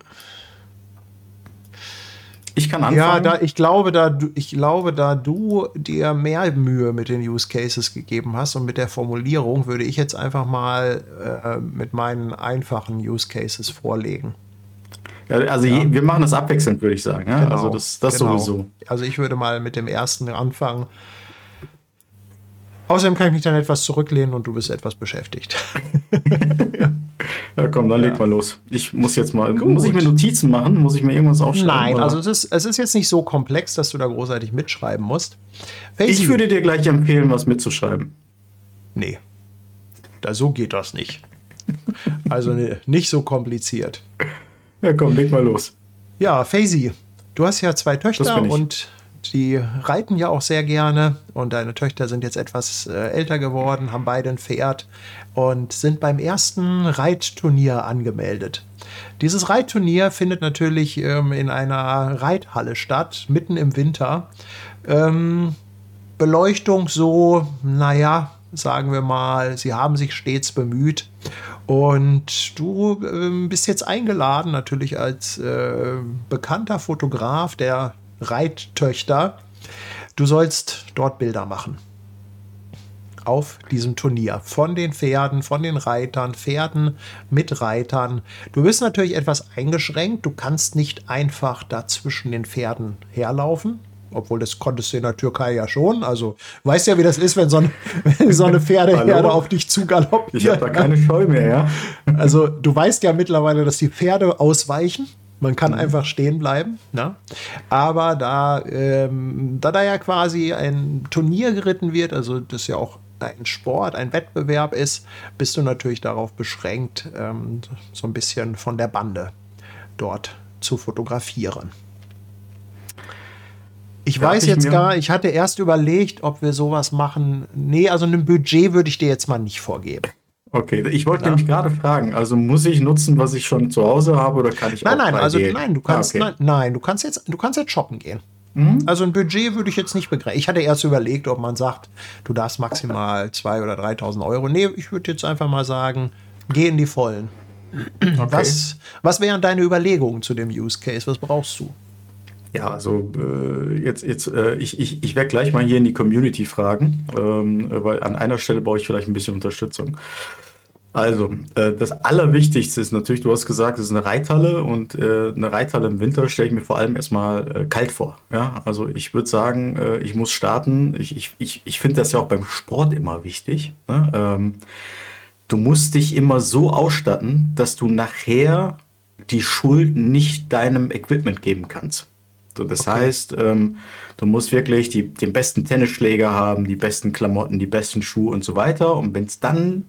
Ich kann anfangen. Ja, da, ich, glaube, da, du- ich glaube, da du dir mehr Mühe mit den Use Cases gegeben hast und mit der Formulierung, würde ich jetzt einfach mal äh, mit meinen einfachen Use Cases vorlegen. Ja, also je, wir machen das abwechselnd, würde ich sagen. Ja? Genau, Also das, das genau. sowieso. Also ich würde mal mit dem ersten anfangen. Außerdem kann ich mich dann etwas zurücklehnen und du bist etwas beschäftigt. Ja, komm, dann leg mal los. Ich muss jetzt mal. Gut. Muss ich mir Notizen machen? Muss ich mir irgendwas aufschreiben? Nein, oder? also es ist, es ist jetzt nicht so komplex, dass du da großartig mitschreiben musst. Faisy- ich würde dir gleich empfehlen, was mitzuschreiben. Nee. Da, so geht das nicht. Also nicht so kompliziert. Ja, komm, leg mal los. Ja, Faisy, du hast ja zwei Töchter und die reiten ja auch sehr gerne. Und deine Töchter sind jetzt etwas äh, älter geworden, haben beide ein Pferd und sind beim ersten Reitturnier angemeldet. Dieses Reitturnier findet natürlich ähm, in einer Reithalle statt, mitten im Winter. Ähm, Beleuchtung so, naja, sagen wir mal, sie haben sich stets bemüht. Und du ähm, bist jetzt eingeladen, natürlich als äh, bekannter Fotograf der Reittöchter. Du sollst dort Bilder machen. Auf diesem Turnier. Von den Pferden, von den Reitern, Pferden mit Reitern. Du bist natürlich etwas eingeschränkt. Du kannst nicht einfach da zwischen den Pferden herlaufen. Obwohl, das konntest du in der Türkei ja schon. Also, weißt ja, wie das ist, wenn so, ein, wenn so eine Pferdeherde auf dich zugaloppiert. Ich habe da keine Scheu mehr, ja? Also du weißt ja mittlerweile, dass die Pferde ausweichen. Man kann einfach stehen bleiben. Ne? Aber da, ähm, da da ja quasi ein Turnier geritten wird, also das ja auch ein Sport, ein Wettbewerb ist, bist du natürlich darauf beschränkt, ähm, so ein bisschen von der Bande dort zu fotografieren. Ich Darf weiß ich jetzt gar, ich hatte erst überlegt, ob wir sowas machen. Nee, also ein Budget würde ich dir jetzt mal nicht vorgeben. Okay, ich wollte nämlich gerade fragen, also muss ich nutzen, was ich schon zu Hause habe oder kann ich Nein, auch nein, also nein, du kannst, Ah, okay. nein, nein, du kannst jetzt, du kannst jetzt shoppen gehen. Mhm. Also ein Budget würde ich jetzt nicht begrenzen. Ich hatte erst überlegt, ob man sagt, du darfst maximal 2.000 oder 3.000 Euro. Nee, ich würde jetzt einfach mal sagen, geh in die Vollen. Was, was wären deine Überlegungen zu dem Use Case? Was brauchst du? Ja, also äh, jetzt, jetzt äh, ich, ich, ich werde gleich mal hier in die Community fragen, ähm, äh, weil an einer Stelle brauche ich vielleicht ein bisschen Unterstützung. Also, äh, das Allerwichtigste ist natürlich, du hast gesagt, es ist eine Reithalle und äh, eine Reithalle im Winter stelle ich mir vor allem erstmal äh, kalt vor. Ja, also ich würde sagen, äh, ich muss starten. Ich, ich, ich, ich finde das ja auch beim Sport immer wichtig. Ne? Ähm, du musst dich immer so ausstatten, dass du nachher die Schuld nicht deinem Equipment geben kannst. So, das heißt, ähm, du musst wirklich die, den besten Tennisschläger haben, die besten Klamotten, die besten Schuhe und so weiter. Und wenn es dann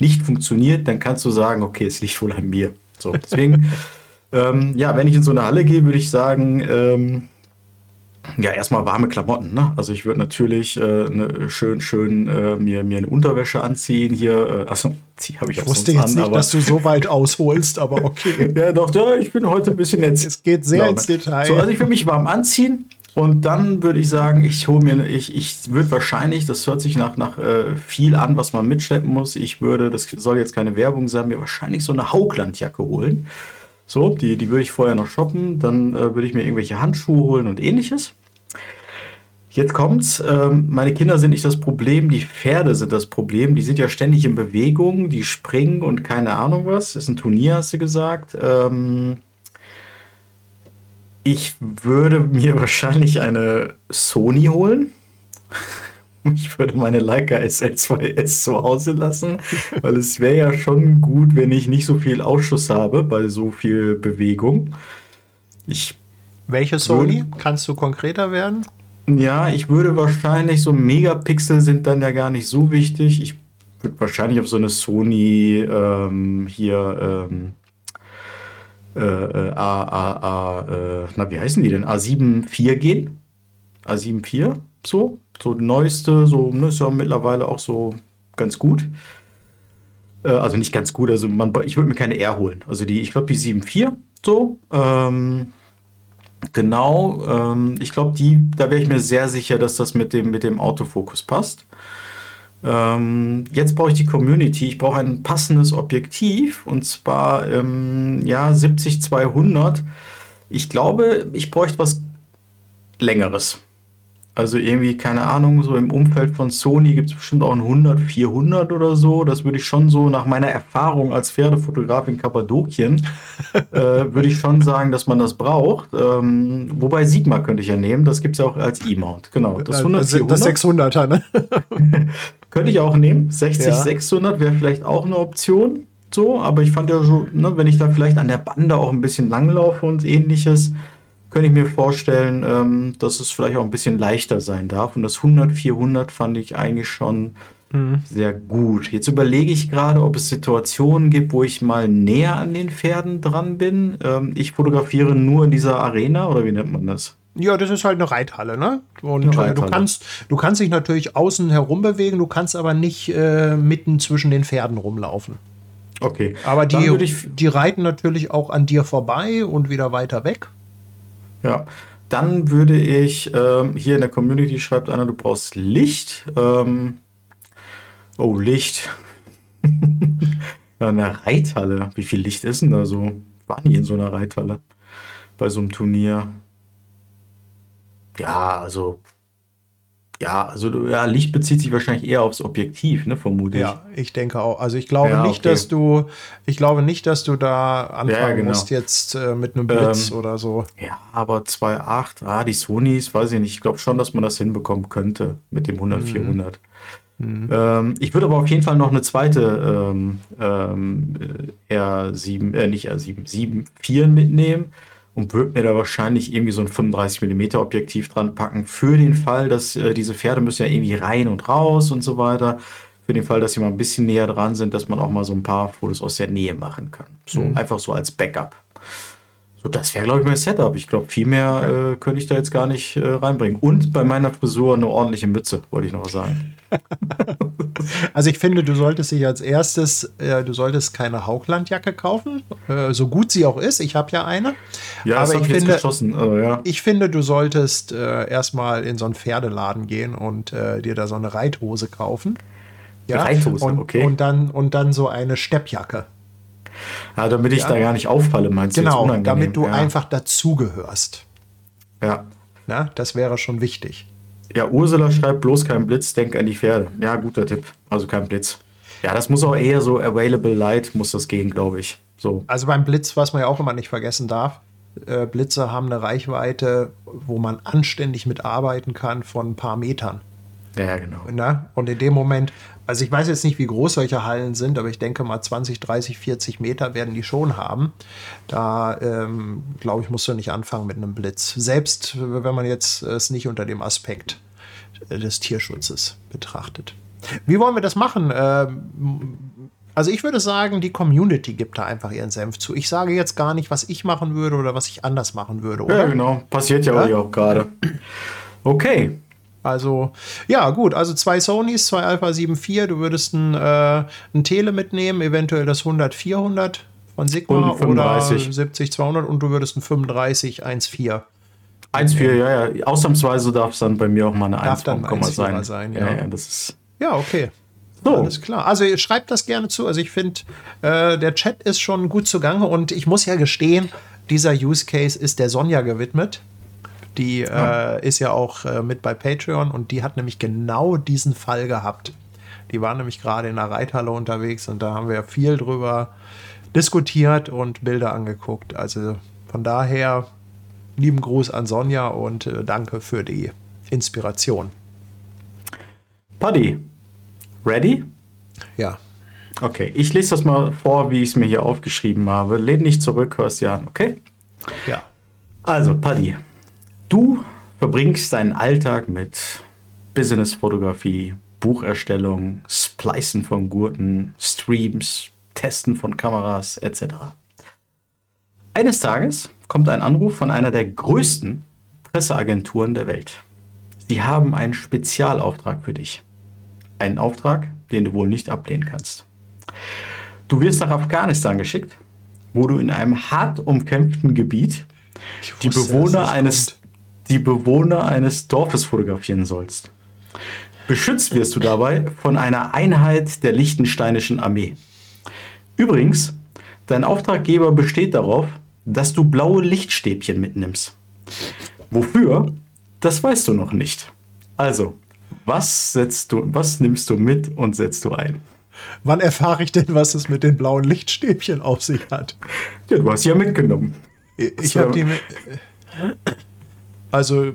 nicht funktioniert, dann kannst du sagen, okay, es liegt wohl an mir. So, deswegen Ähm, ja, wenn ich in so eine Halle gehe, würde ich sagen, ähm, ja, erstmal warme Klamotten. Ne? Also ich würde natürlich äh, ne, schön, schön äh, mir, mir eine Unterwäsche anziehen hier. Äh, achso, die habe ich, Ich auch wusste jetzt an, nicht, aber- dass du so weit ausholst, aber okay. ja, doch, ja, ich bin heute ein bisschen jetzt. Es geht sehr Laune. ins Detail. So, also ich würde mich warm anziehen und dann würde ich sagen, ich hole mir, ich, ich würde wahrscheinlich, das hört sich nach, nach äh, viel an, was man mitschleppen muss. Ich würde, das soll jetzt keine Werbung sein, mir wahrscheinlich so eine Hauglandjacke holen. So, die, die würde ich vorher noch shoppen. Dann äh, würde ich mir irgendwelche Handschuhe holen und ähnliches. Jetzt kommt's. Ähm, meine Kinder sind nicht das Problem, die Pferde sind das Problem. Die sind ja ständig in Bewegung, die springen und keine Ahnung was. Ist ein Turnier, hast du gesagt. Ähm, ich würde mir wahrscheinlich eine Sony holen. Ich würde meine Leica SL2S zu Hause lassen, weil es wäre ja schon gut, wenn ich nicht so viel Ausschuss habe bei so viel Bewegung. Ich Welche Sony? Kannst du konkreter werden? ja, ich würde wahrscheinlich, so Megapixel sind dann ja gar nicht so wichtig. Ich würde wahrscheinlich auf so eine Sony ähm, hier ähm, äh, äh, A, A, A, äh, na, wie heißen die denn? A7 IV gehen. A7 IV, so. So neueste, so, ne, ist ja mittlerweile auch so ganz gut. Äh, also nicht ganz gut, also man, ich würde mir keine R holen. Also die, ich glaube, die 7.4, so. Ähm, Genau, ähm, ich glaube, die, da wäre ich mir sehr sicher, dass das mit dem, mit dem Autofokus passt. Ähm, jetzt brauche ich die Community. Ich brauche ein passendes Objektiv und zwar ähm, ja 70-200. Ich glaube, ich bräuchte was längeres. Also irgendwie, keine Ahnung, so im Umfeld von Sony gibt es bestimmt auch ein 100, 400 oder so. Das würde ich schon so nach meiner Erfahrung als Pferdefotograf in Kappadokien, äh, würde ich schon sagen, dass man das braucht. Ähm, wobei Sigma könnte ich ja nehmen, das gibt es ja auch als E-Mount. Genau, das 100, das, 400 das 600er, ne? könnte ich auch nehmen. 60, Ja. 600 wäre vielleicht auch eine Option. So, aber ich fand ja so, ne, wenn ich da vielleicht an der Bande auch ein bisschen langlaufe und ähnliches, könnte ich mir vorstellen, ähm, dass es vielleicht auch ein bisschen leichter sein darf. Und das 100, 400 fand ich eigentlich schon sehr gut. Jetzt überlege ich gerade, ob es Situationen gibt, wo ich mal näher an den Pferden dran bin. Ähm, ich fotografiere nur in dieser Arena oder wie nennt man das? Ja, das ist halt eine Reithalle, ne? Und Eine äh, du Reithalle. kannst, du kannst dich natürlich außen herum bewegen, du kannst aber nicht äh, mitten zwischen den Pferden rumlaufen. Okay. Aber die, die reiten natürlich auch an dir vorbei und wieder weiter weg. Ja, dann würde ich, ähm, hier in der Community schreibt einer, du brauchst Licht. Ähm, oh, Licht. ja, eine Reithalle. Wie viel Licht ist denn da so? War nie in so einer Reithalle. Bei so einem Turnier. Ja, also. Ja, also ja, Licht bezieht sich wahrscheinlich eher aufs Objektiv, ne, vermute ich. Ja, ich denke auch. Also ich glaube Ja, nicht, okay. dass du, ich glaube nicht, dass du da anfangen Ja, genau. musst jetzt äh, mit einem Blitz Ähm, oder so. Ja, aber 2.8, ah, die Sonys, weiß ich nicht. Ich glaube schon, dass man das hinbekommen könnte mit dem 100, 400. Ähm, ich würde aber auf jeden Fall noch eine zweite ähm, ähm, äh, R7, äh, nicht R7, 7.4 mitnehmen und würde mir da wahrscheinlich irgendwie so ein 35 mm Objektiv dran packen, für den Fall, dass äh, diese Pferde müssen ja irgendwie rein und raus und so weiter. Für den Fall, dass sie mal ein bisschen näher dran sind, dass man auch mal so ein paar Fotos aus der Nähe machen kann. So einfach so als Backup. So, das wäre, glaube ich, mein Setup. Ich glaube, viel mehr äh, könnte ich da jetzt gar nicht äh, reinbringen. Und bei meiner Frisur eine ordentliche Mütze, wollte ich noch sagen. Also ich finde, du solltest dich als erstes, äh, du solltest keine Hauglandjacke kaufen, äh, so gut sie auch ist. Ich habe ja eine. Ja, das aber habe ich ich jetzt finde, geschossen. aber ja. ich finde, du solltest äh, erstmal in so einen Pferdeladen gehen und dir da so eine Reithose kaufen. Reithose, und, okay. Und dann, und dann so eine Steppjacke. Ja, damit ich Ja. da gar nicht auffalle, meinst du? jetzt Genau, damit du ja. einfach dazugehörst. Ja. Na, das wäre schon wichtig. ja, Ursula schreibt bloß kein Blitz, denk an die Pferde. Ja, guter Tipp. Also kein Blitz. Ja, das muss auch eher so Available Light, muss das gehen, glaube ich. So. Also beim Blitz, was man ja auch immer nicht vergessen darf, äh, Blitze haben eine Reichweite, wo man anständig mitarbeiten kann von ein paar Metern. Ja, genau. Na? Und in dem Moment, also ich weiß jetzt nicht, wie groß solche Hallen sind, aber ich denke mal 20, 30, 40 Meter werden die schon haben. Da, ähm, glaube ich, musst du nicht anfangen mit einem Blitz. Selbst wenn man jetzt es nicht unter dem Aspekt äh, des Tierschutzes betrachtet. Wie wollen wir das machen? Ähm, Also ich würde sagen, die Community gibt da einfach ihren Senf zu. Ich sage jetzt gar nicht, was ich machen würde oder was ich anders machen würde. Oder? Ja, genau. Passiert ja, Ja? auch gerade. Okay. Also, ja, gut. Also zwei Sonys, zwei Alpha 7 IV. Du würdest ein, äh, ein Tele mitnehmen, eventuell das 100-400 von Sigma oder 35. 70-200 und du würdest ein 35-1.4. 1,4, ja, ja. Ausnahmsweise darf es dann bei mir auch mal eine Darf dann 1,0 1,4er sein. sein, ja. ja. ja, das ist. Ja, okay. So. Alles klar. Also ihr schreibt das gerne zu. Also ich finde, äh, der Chat ist schon gut zugange und ich muss ja gestehen, dieser Use Case ist der Sonja gewidmet. Die äh, ist ja auch äh, mit bei Patreon und die hat nämlich genau diesen Fall gehabt. Die war nämlich gerade in der Reithalle unterwegs und da haben wir viel drüber diskutiert und Bilder angeguckt. Also von daher lieben Gruß an Sonja und äh, danke für die Inspiration. Paddy, ready? Ja. Okay, ich lese das mal vor, wie ich es mir hier aufgeschrieben habe. Lehn nicht zurück, hörst dir an, okay? Ja. Also, Paddy, du verbringst deinen Alltag mit Businessfotografie, Bucherstellung, Splicen von Gurten, Streams, Testen von Kameras etc. Eines Tages kommt ein Anruf von einer der größten Presseagenturen der Welt. Sie haben einen Spezialauftrag für dich. Einen Auftrag, den du wohl nicht ablehnen kannst. Du wirst nach Afghanistan geschickt, wo du in einem hart umkämpften Gebiet die Bewohner eines. Die Bewohner eines Dorfes fotografieren sollst. Beschützt wirst du dabei von einer Einheit der Liechtensteinischen Armee. Übrigens, dein Auftraggeber besteht darauf, dass du blaue Lichtstäbchen mitnimmst. Wofür? Das weißt du noch nicht. Also, was setzt du, was nimmst du mit und setzt du ein? Wann erfahre ich denn, was es mit den blauen Lichtstäbchen auf sich hat? Ja, du hast sie ja mitgenommen. Ich So. habe die. mit- Also,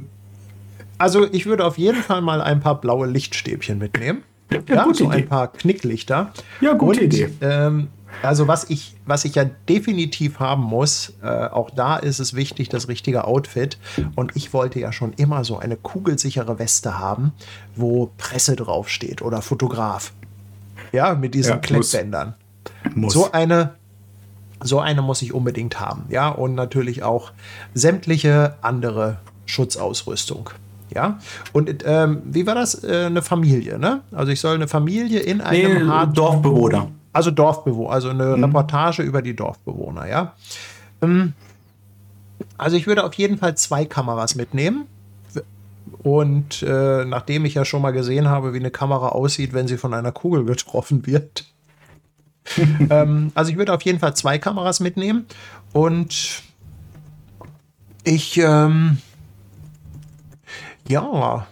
also ich würde auf jeden Fall mal ein paar blaue Lichtstäbchen mitnehmen. Ja, Ja, so Idee. ein paar Knicklichter. Ja, gute Und, Idee. Ähm, also was ich, was ich ja definitiv haben muss, äh, auch da ist es wichtig, das richtige Outfit. Und ich wollte ja schon immer so eine kugelsichere Weste haben, wo Presse draufsteht oder Fotograf. Ja, mit diesen Ja. Klettbändern. Muss. So eine, so eine muss ich unbedingt haben. Ja, und natürlich auch sämtliche andere Schutzausrüstung. Ja, und ähm, wie war das? Äh, eine Familie, ne? Also ich soll eine Familie in nee, einem hart, Dorfbewohner. also Dorfbewohner, also eine Reportage über die Dorfbewohner, ja. Ähm, also ich würde auf jeden Fall zwei Kameras mitnehmen. Und äh, nachdem ich ja schon mal gesehen habe, wie eine Kamera aussieht, wenn sie von einer Kugel getroffen wird. ähm, also ich würde auf jeden Fall zwei Kameras mitnehmen. Und ich, ähm, ja,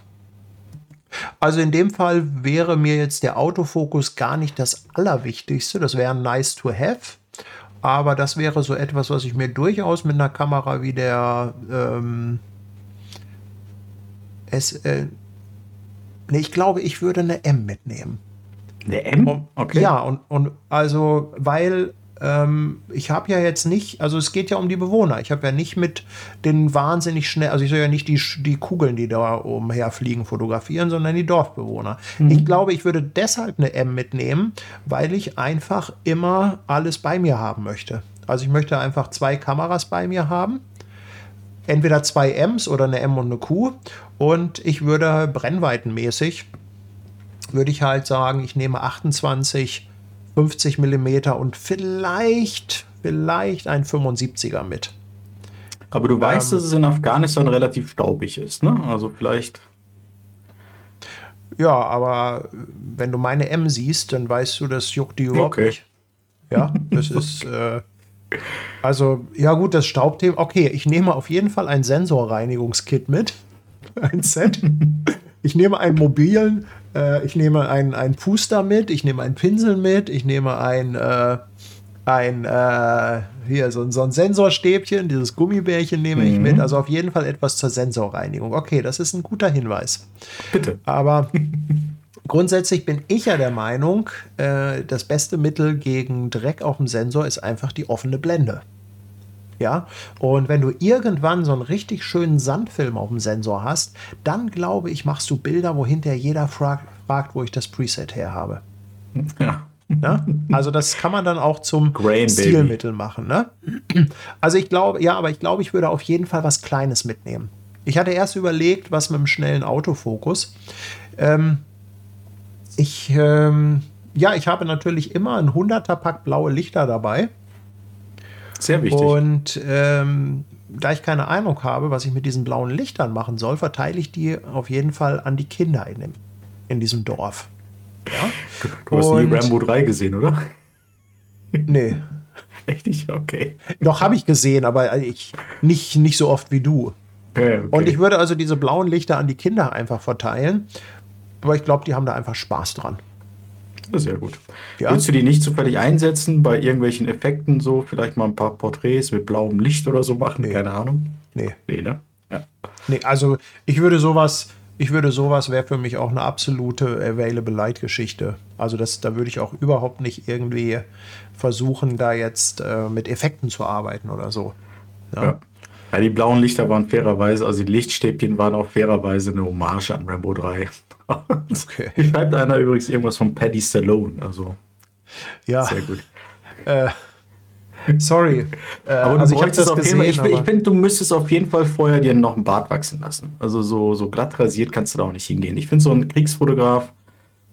also in dem Fall wäre mir jetzt der Autofokus gar nicht das Allerwichtigste. Das wäre nice to have. Aber das wäre so etwas, was ich mir durchaus mit einer Kamera wie der ähm, S, äh, nee, ich glaube, ich würde eine M mitnehmen. Eine M? Okay. Ja, und, und also, weil ähm, ich habe ja jetzt nicht, also es geht ja um die Bewohner. Ich habe ja nicht mit den wahnsinnig schnell, also ich soll ja nicht die, die Kugeln, die da umherfliegen, fotografieren, sondern die Dorfbewohner. Ich glaube, ich würde deshalb eine M mitnehmen, weil ich einfach immer alles bei mir haben möchte. Also ich möchte einfach zwei Kameras bei mir haben entweder zwei M's oder eine M und eine Q. Und ich würde brennweitenmäßig, würde ich halt sagen, ich nehme 28, 50 Millimeter und vielleicht, vielleicht ein 75er mit. Aber du weißt, Ähm. dass es in Afghanistan relativ staubig ist, ne? Also vielleicht. Ja, aber wenn du meine M siehst, dann weißt du, das juckt die überhaupt Okay. nicht. Ja, das ist. Äh, also, ja, gut, das Staubthema. Okay, ich nehme auf jeden Fall ein Sensorreinigungskit mit. Ein Set. Ich nehme einen mobilen, äh, ich nehme einen, einen Puster mit, ich nehme einen Pinsel mit, ich nehme ein, äh, ein äh, hier, so, ein- so ein Sensorstäbchen, dieses Gummibärchen nehme ich mit. Also auf jeden Fall etwas zur Sensorreinigung. Okay, das ist ein guter Hinweis. Bitte. Aber grundsätzlich bin ich ja der Meinung, äh, das beste Mittel gegen Dreck auf dem Sensor ist einfach die offene Blende. Ja, und wenn du irgendwann so einen richtig schönen Sandfilm auf dem Sensor hast, dann glaube ich, machst du Bilder, wo hinterher jeder fragt, fragt, wo ich das Preset her habe. Ja. Ne? Also das kann man dann auch zum Grain, Stilmittel machen. Ne? Also ich glaube, ja, aber ich glaube, ich würde auf jeden Fall was Kleines mitnehmen. Ich hatte erst überlegt, was mit dem schnellen Autofokus. Ähm, ich, ähm, ja, ich habe natürlich immer ein 100er Pack blaue Lichter dabei. Sehr wichtig. Und ähm, da ich keine Ahnung habe, was ich mit diesen blauen Lichtern machen soll, verteile ich die auf jeden Fall an die Kinder in, dem, in diesem Dorf. Ja? du hast nie und- Rambo 3 gesehen, oder? Nee. Echt nicht? Okay. Doch, habe ich gesehen, aber ich nicht, nicht so oft wie du. Ja, okay. Und ich würde also diese blauen Lichter an die Kinder einfach verteilen. Aber ich glaube, die haben da einfach Spaß dran. Sehr gut. Ja. Willst du die nicht zufällig einsetzen bei irgendwelchen Effekten so? Vielleicht mal ein paar Porträts mit blauem Licht oder so machen? Nee. Keine Ahnung. Nee. Nee, ne? Ja. Nee, also ich würde sowas, ich würde sowas wäre für mich auch eine absolute Available Light Geschichte. Also das, da würde ich auch überhaupt nicht irgendwie versuchen, da jetzt äh, mit Effekten zu arbeiten oder so. Ja. Ja. ja, die blauen Lichter waren fairerweise, also die Lichtstäbchen waren auch fairerweise eine Hommage an Rambo 3. Okay. Hier schreibt einer übrigens irgendwas von Paddy Stallone, also Ja, sehr gut. sorry. Äh, Aber du also ich das auf gesehen. jeden Fall, ich, ich finde, du müsstest auf jeden Fall vorher dir noch einen Bart wachsen lassen. Also so, so glatt rasiert kannst du da auch nicht hingehen. Ich finde, so ein Kriegsfotograf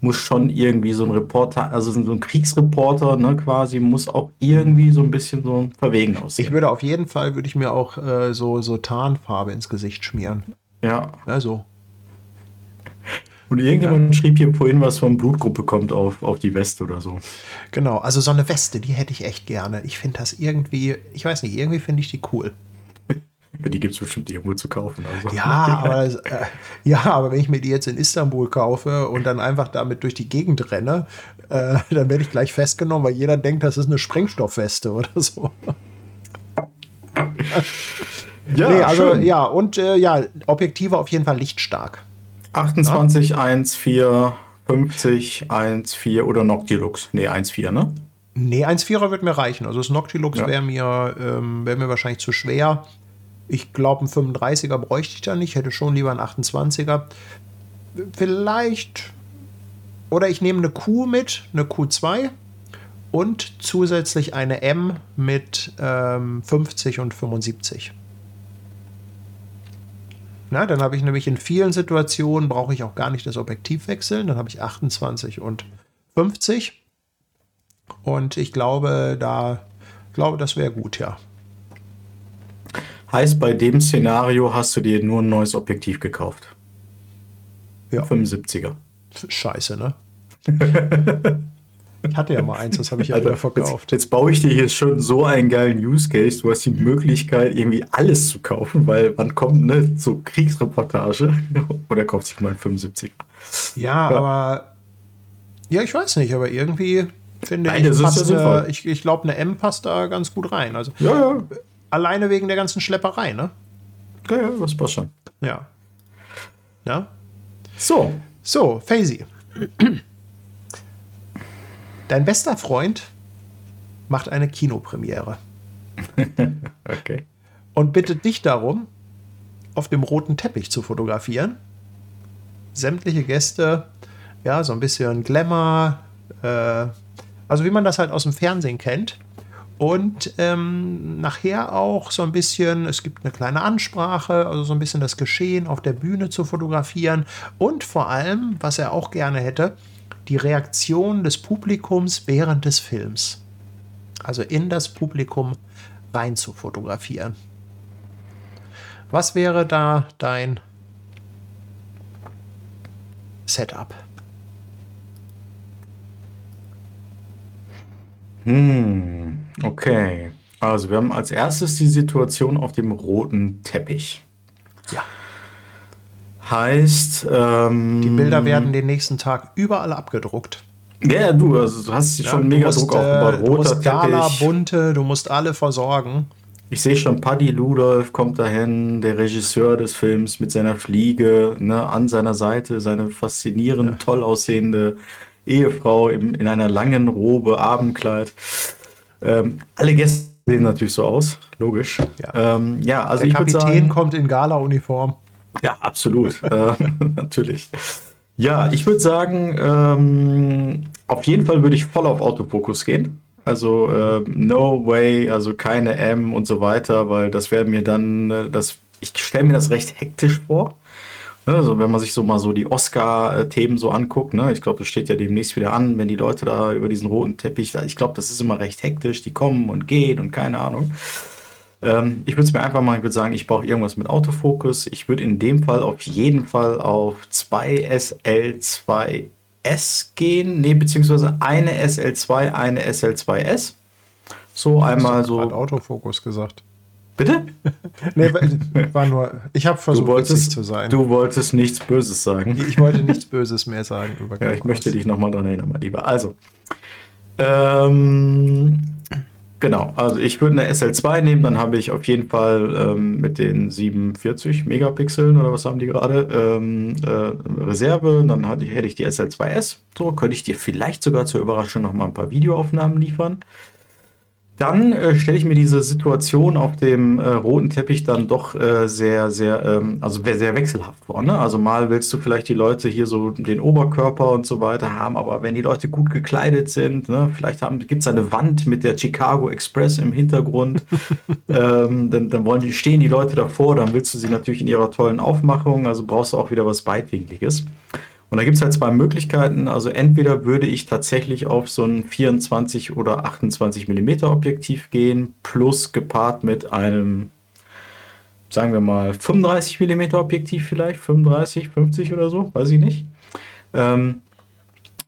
muss schon irgendwie so ein Reporter, also so ein Kriegsreporter, ne, quasi, muss auch irgendwie so ein bisschen so verwegen aussehen. ich würde auf jeden Fall, würde ich mir auch äh, so, so Tarnfarbe ins Gesicht schmieren. ja. Also, Und irgendjemand schrieb hier vorhin was von Blutgruppe kommt auf, auf die Weste oder so. genau. Also so eine Weste, die hätte ich echt gerne. Ich finde das irgendwie, ich weiß nicht, irgendwie finde ich die cool. Ja, die gibt es bestimmt irgendwo zu kaufen. Also. Ja, aber, äh, ja, aber wenn ich mir die jetzt in Istanbul kaufe und dann einfach damit durch die Gegend renne, äh, dann werde ich gleich festgenommen, weil jeder denkt, das ist eine Sprengstoffweste oder so. ja, nee, also schön. ja, und äh, ja, Objektive auf jeden Fall lichtstark. 28, 1,4, 50, 1,4 oder Noctilux. Nee, 1,4, ne? Nee, 1,4er wird mir reichen. Also das Noctilux Ja. wäre mir, ähm, wär mir wahrscheinlich zu schwer. Ich glaube, einen 35er bräuchte ich da nicht. Hätte schon lieber einen 28er. Vielleicht. Oder ich nehme eine Q mit, eine Q2 und zusätzlich eine M mit ähm, 50 und 75. Na, dann habe ich nämlich in vielen Situationen brauche ich auch gar nicht das Objektiv wechseln. Dann habe ich 28 und 50. Und ich glaube, da glaube, das wäre gut, ja. Heißt, bei dem Szenario hast du dir nur ein neues Objektiv gekauft. Ja. 75er. Scheiße, ne? ich hatte ja mal eins, das habe ich ja wieder verkauft. Jetzt, jetzt baue ich dir hier schon so einen geilen Use Case. Du hast die Möglichkeit, irgendwie alles zu kaufen, weil man kommt, ne, so Kriegsreportage oder kauft sich mal einen 75er. Ja, Ja. aber ja, ich weiß nicht, aber irgendwie finde Nein, ich, passt ja eine, ich, ich glaube, eine M passt da ganz gut rein. Also Ja, ja, alleine wegen der ganzen Schlepperei, ne? ja, ja das passt schon. Ja. Ja. So, So, Faisy. Dein bester Freund macht eine Kinopremiere okay. und bittet dich darum, auf dem roten Teppich zu fotografieren. Sämtliche Gäste, ja, so ein bisschen Glamour, äh, also wie man das halt aus dem Fernsehen kennt. Und ähm, nachher auch so ein bisschen, es gibt eine kleine Ansprache, also so ein bisschen das Geschehen auf der Bühne zu fotografieren. Und vor allem, was er auch gerne hätte, die Reaktion des Publikums während des Films. Also in das Publikum rein zu fotografieren. Was wäre da dein Setup? Hm, okay. Also wir haben als erstes die Situation auf dem roten Teppich. Ja. Heißt, ähm, Die Bilder werden den nächsten Tag überall abgedruckt. Ja, du, also du hast Ja, schon du mega musst, Druck äh, aufgebaut. Du Roter musst Gala, bunte, du musst alle versorgen. Ich sehe schon, Paddy Ludolf kommt dahin, der Regisseur des Films mit seiner Fliege, ne, an seiner Seite seine faszinierend toll aussehende Ehefrau im, in einer langen Robe, Abendkleid. Ähm, alle Gäste sehen natürlich so aus, logisch. Ja. ähm, ja also Der ich würde Kapitän kommt in Gala-Uniform. Ja, absolut, äh, natürlich. Ja, ich würde sagen, ähm, auf jeden Fall würde ich voll auf Autofokus gehen. Also äh, no way, also keine M und so weiter, weil das wäre mir dann, äh, das, ich stelle mir das recht hektisch vor. Ne, Also wenn man sich so mal so die Oscar-Themen so anguckt, ne, ich glaube, das steht ja demnächst wieder an, wenn die Leute da über diesen roten Teppich, ich glaube, das ist immer recht hektisch, die kommen und gehen und keine Ahnung. Ähm, ich würde es mir einfach mal, ich würde sagen, ich brauche irgendwas mit Autofokus. Ich würde in dem Fall auf jeden Fall auf 2 SL2S gehen, nee, beziehungsweise eine SL2, eine SL2S. So einmal Hat so. Autofokus gesagt. Bitte? Nee, war nur. Ich habe Du versucht, witzig wolltest, zu sein. du wolltest nichts Böses sagen. Ich wollte nichts Böses mehr sagen über Ja, ich möchte dich nochmal dran erinnern, mein Lieber. Also, ähm, genau, also ich würde eine SL2 nehmen, dann habe ich auf jeden Fall ähm, mit den 47 Megapixeln oder was haben die gerade, ähm, äh, Reserve, dann hatte ich, hätte ich die SL2S, so könnte ich dir vielleicht sogar zur Überraschung nochmal ein paar Videoaufnahmen liefern. Dann äh, stelle ich mir diese Situation auf dem äh, roten Teppich dann doch äh, sehr, sehr, ähm, also sehr, wechselhaft vor. Ne? Also mal willst du vielleicht die Leute hier so den Oberkörper und so weiter haben, aber wenn die Leute gut gekleidet sind, ne, vielleicht gibt es eine Wand mit der Chicago Express im Hintergrund, ähm, dann, dann wollen die, stehen die Leute davor, dann willst du sie natürlich in ihrer tollen Aufmachung, also brauchst du auch wieder was Beitwinkliges. Und da gibt es halt zwei Möglichkeiten. Also entweder würde ich tatsächlich auf so ein 24 oder 28 mm Objektiv gehen, plus gepaart mit einem, sagen wir mal, 35 mm Objektiv vielleicht, 35, 50 oder so, weiß ich nicht. Ähm,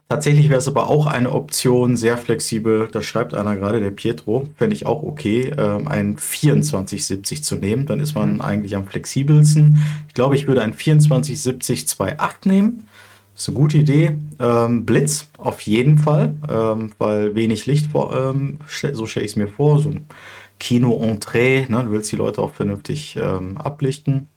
tatsächlich wäre es aber auch eine Option, sehr flexibel, da schreibt einer gerade, der Pietro, fände ich auch okay, ähm, ein 2470 zu nehmen. Dann ist man eigentlich am flexibelsten. Ich glaube, ich würde ein 2470 2.8 nehmen. Ist eine gute Idee. Ähm, Blitz auf jeden Fall, ähm, weil wenig Licht, vor, ähm, so stelle ich es mir vor, so ein Kino-Entree, ne? du willst die Leute auch vernünftig ähm, ablichten.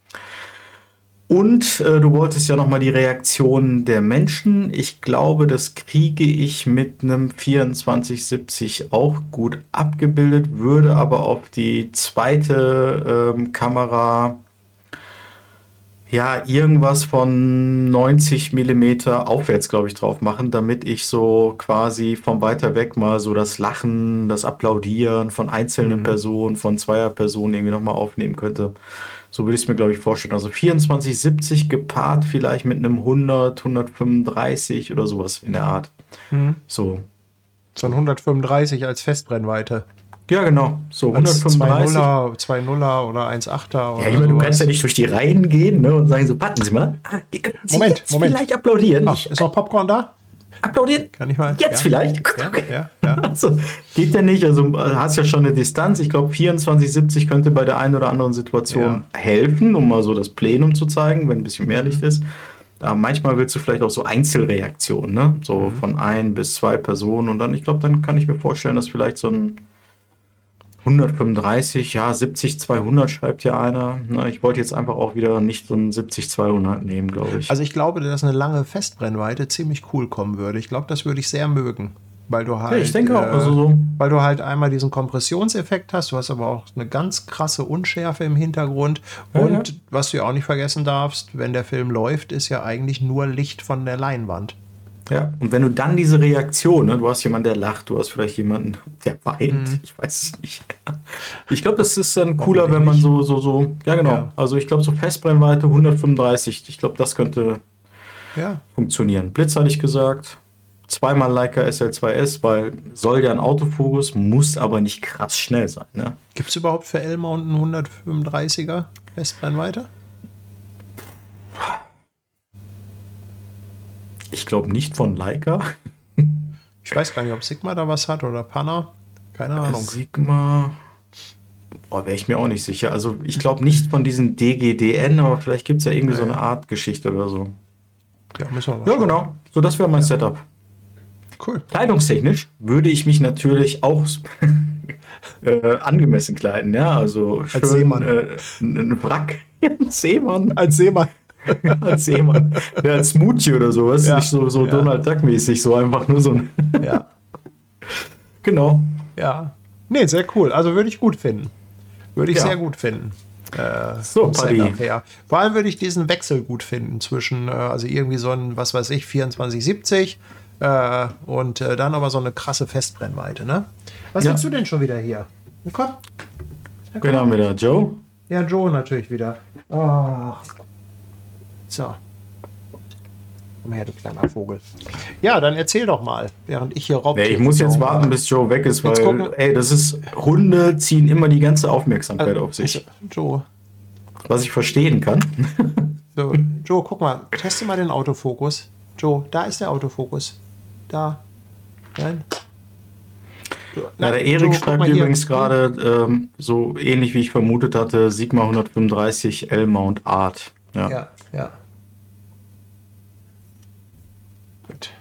Und äh, du wolltest ja nochmal die Reaktion der Menschen. Ich glaube, das kriege ich mit einem 2470 auch gut abgebildet, würde aber auf die zweite ähm, Kamera ja, irgendwas von 90 Millimeter aufwärts, glaube ich, drauf machen, damit ich so quasi von weiter weg mal so das Lachen, das Applaudieren von einzelnen Personen, von zweier Personen irgendwie nochmal aufnehmen könnte. So würde ich es mir, glaube ich, vorstellen. Also 24, 70 gepaart vielleicht mit einem 100, 135 oder sowas in der Art. So. So ein 135 als Festbrennweite. Ja, genau. So Als 135. 2-0er, 2-0er oder 1,8er. oder Ja, ich meine, du sowas. kannst ja nicht durch die Reihen gehen ne, und sagen so, warten Sie mal, ah, Sie Moment, jetzt Moment. vielleicht applaudieren. Ach, ist noch Popcorn da? applaudieren. Kann ich mal? Jetzt ja. vielleicht. Ja, ja, ja. Also, geht ja nicht. Also, du hast ja schon eine Distanz. Ich glaube, 24,70 könnte bei der einen oder anderen Situation helfen, um mal so das Plenum zu zeigen, wenn ein bisschen mehr Licht ist. Aber manchmal willst du vielleicht auch so Einzelreaktionen, ne? So von ein bis zwei Personen. Und dann, ich glaube, dann kann ich mir vorstellen, dass vielleicht so ein 135, ja, 70, 200 schreibt ja einer. Na, ich wollte jetzt einfach auch wieder nicht so ein 70, 200 nehmen, glaube ich. Also ich glaube, dass eine lange Festbrennweite ziemlich cool kommen würde. Ich glaube, das würde ich sehr mögen. Weil du halt. ich denke auch, äh, also so- Weil du halt einmal diesen Kompressionseffekt hast, du hast aber auch eine ganz krasse Unschärfe im Hintergrund. Ja, Und ja. was du ja auch nicht vergessen darfst, wenn der Film läuft, ist ja eigentlich nur Licht von der Leinwand. Ja, und wenn du dann diese Reaktion, ne, du hast jemanden, der lacht, du hast vielleicht jemanden, der weint, ich weiß es nicht. Ich glaube, das ist dann cooler, wenn man so, so, so, ja genau, Ja. also ich glaube so Festbrennweite 135, ich glaube, das könnte Ja. funktionieren. Blitz hatte ich gesagt, zweimal Leica SL2S, weil soll ja ein Autofokus, muss aber nicht krass schnell sein, ne? Gibt es überhaupt für L-Mount einen 135er Festbrennweite? Ich glaube nicht von Leica. Ich weiß gar nicht, ob Sigma da was hat oder Panna. Keine Ahnung. Sigma. Boah, wäre ich mir auch nicht sicher. Also ich glaube nicht von diesen DGDN, aber vielleicht gibt es ja irgendwie so eine Art Geschichte oder so. Ja, müssen wir mal Ja, schauen. genau. So, das wäre mein Setup. Cool. Kleidungstechnisch würde ich mich natürlich auch äh, angemessen kleiden, ja. Also schön, Seemann. Äh, ein ein Wrack. ein Seemann. Als Seemann. Als Seemann. Ja, als Smoothie oder sowas. Ja. Nicht so, so Ja. Donald Duck-mäßig, so einfach nur so ein. Ja. genau. Ja. Nee, sehr cool. Also würde ich gut finden. Würde ich Ja. sehr gut finden. So, Paddy. Setup her. Vor allem würde ich diesen Wechsel gut finden zwischen, äh, also irgendwie so ein, was weiß ich, 2470 äh, und äh, dann aber so eine krasse Festbrennweite, ne? Was Ja. hast du denn schon wieder hier? Komm. Wir da? Joe? Ja, Joe natürlich wieder. Oh. So. Komm her, du kleiner Vogel. Ja, dann erzähl doch mal, während ich hier raub. Nee, ich muss jetzt warten, bis Joe weg ist, weil, Jetzt ey, das ist, Hunde ziehen immer die ganze Aufmerksamkeit auf sich. Also, Joe. Was ich verstehen kann. So, Joe, guck mal, teste mal den Autofokus. Joe, da ist der Autofokus. Da. Nein. Nein, der Erik schreibt übrigens gerade, ähm, so ähnlich wie ich vermutet hatte, Sigma 135 L-Mount Art. Ja. Ja, ja. Gut.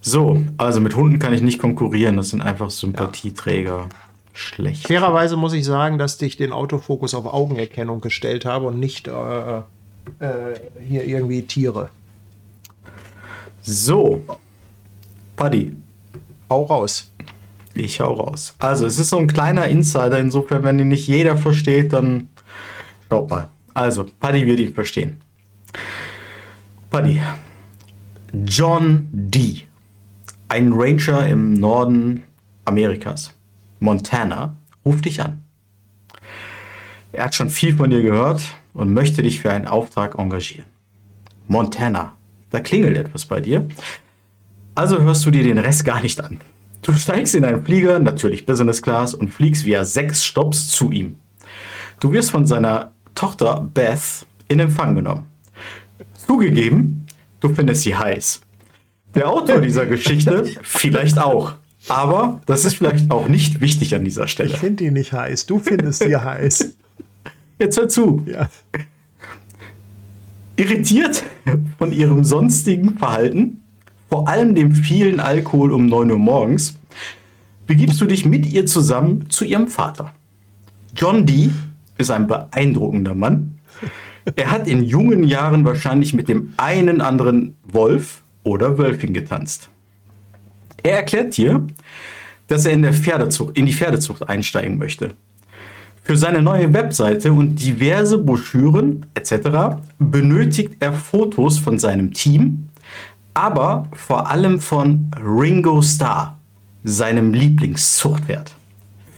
So, also mit Hunden kann ich nicht konkurrieren. Das sind einfach Sympathieträger. Schlecht. Fairerweise muss ich sagen, dass ich den Autofokus auf Augenerkennung gestellt habe und nicht äh, äh, hier irgendwie Tiere. So, Paddy, Hau raus. ich hau raus. Also, es ist so ein kleiner Insider. Insofern, wenn ihn nicht jeder versteht, dann schaut mal. Also, Paddy wird ihn verstehen. Paddy, John D., ein Ranger im Norden Amerikas, Montana, ruft dich an. Er hat schon viel von dir gehört und möchte dich für einen Auftrag engagieren. Montana, da klingelt etwas bei dir. Also hörst du dir den Rest gar nicht an. Du steigst in einen Flieger, natürlich Business Class, und fliegst via sechs Stops zu ihm. Du wirst von seiner Tochter Beth in Empfang genommen. Zugegeben, du findest sie heiß. Der Autor dieser Geschichte vielleicht auch. Aber das ist vielleicht auch nicht wichtig an dieser Ich Stelle. finde die nicht heiß. Du findest sie heiß. Jetzt hör zu. Ja. Irritiert von ihrem sonstigen Verhalten, vor allem dem vielen Alkohol um 9 Uhr morgens, begibst du dich mit ihr zusammen zu ihrem Vater. John Dee ist ein beeindruckender Mann. Er hat in jungen Jahren wahrscheinlich mit dem einen anderen Wolf oder Wölfin getanzt. Er erklärt dir, dass er in, der Pferdezucht, in die Pferdezucht einsteigen möchte. Für seine neue Webseite und diverse Broschüren etc. benötigt er Fotos von seinem Team, aber vor allem von Ringo Starr, seinem Lieblingszuchtpferd.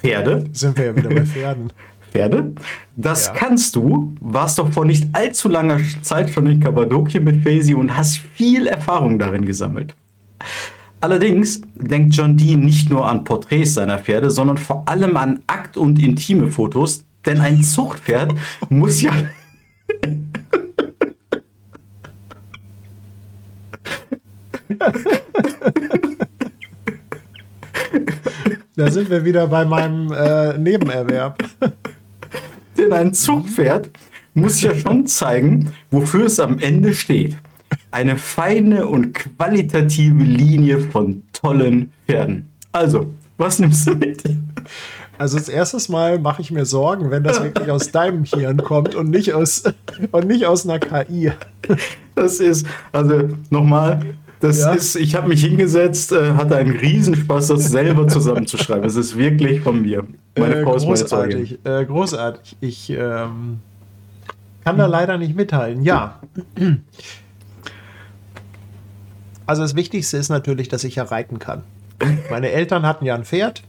Pferde, Sind wir ja wieder bei Pferden. Pferde, das Ja. kannst du, warst doch vor nicht allzu langer Zeit schon in Kappadokien mit Faisy und hast viel Erfahrung darin gesammelt. Allerdings denkt John Dee nicht nur an Porträts seiner Pferde, sondern vor allem an Akt- und intime Fotos, denn ein Zuchtpferd muss ja. Da sind wir wieder bei meinem äh, Nebenerwerb. Denn ein Zuchtpferd muss ja schon zeigen, wofür es am Ende steht. Eine feine und qualitative Linie von tollen Pferden. Also, was nimmst du mit? Also das erste Mal mache ich mir Sorgen, wenn das wirklich aus deinem Hirn kommt und nicht aus, und nicht aus einer KI. Das ist, also nochmal, das Ja. ist, ich habe mich hingesetzt, äh, hatte einen Riesenspaß, das selber zusammenzuschreiben. Es ist wirklich von mir. Meine Äh, Frau großartig, äh, großartig. Ich ähm, kann da leider nicht mithalten. Ja. Also das Wichtigste ist natürlich, dass ich ja reiten kann. Meine Eltern hatten ja ein Pferd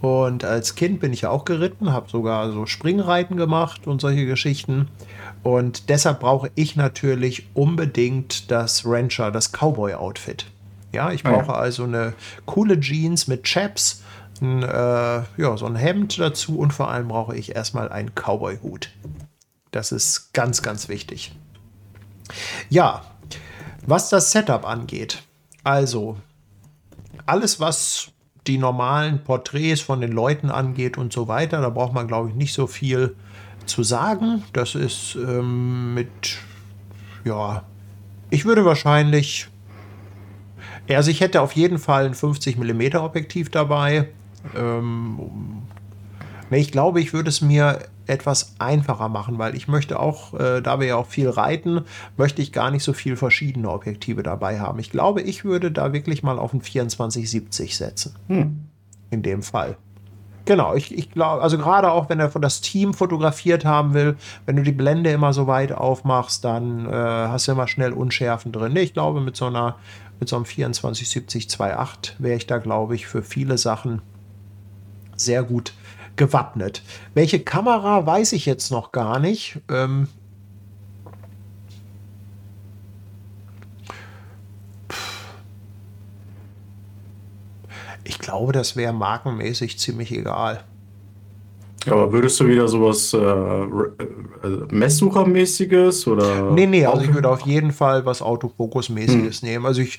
und als Kind bin ich ja auch geritten, habe sogar so Springreiten gemacht und solche Geschichten. Und deshalb brauche ich natürlich unbedingt das Rancher, das Cowboy-Outfit. Ja, ich Ah ja. brauche also eine coole Jeans mit Chaps, ein, äh, ja, so ein Hemd dazu und vor allem brauche ich erstmal einen Cowboy-Hut. Das ist ganz, ganz wichtig. Ja, was das Setup angeht, also alles, was die normalen Porträts von den Leuten angeht und so weiter, da braucht man, glaube ich, nicht so viel zu sagen. Das ist ähm, mit, ja, ich würde wahrscheinlich, also ich hätte auf jeden Fall ein 50 mm Objektiv dabei. Ähm, ich glaube, ich würde es mir etwas einfacher machen, weil ich möchte auch, äh, da wir ja auch viel reiten, möchte ich gar nicht so viel verschiedene Objektive dabei haben. Ich glaube, ich würde da wirklich mal auf ein 2470 setzen. In dem Fall. Genau, ich, ich glaube, also gerade auch wenn er das Team fotografiert haben will, wenn du die Blende immer so weit aufmachst, dann äh, hast du immer schnell Unschärfen drin. Ich glaube, mit so einer, mit so einem 2470 2.8 wäre ich da, glaube ich, für viele Sachen sehr gut gewappnet. Welche Kamera weiß ich jetzt noch gar nicht. Ähm, ich glaube, das wäre markenmäßig ziemlich egal. Aber würdest du wieder sowas äh, äh, Messsuchermäßiges oder? Nee, nee, also ich würde auf jeden Fall was Autofokus-mäßiges hm. nehmen. Also ich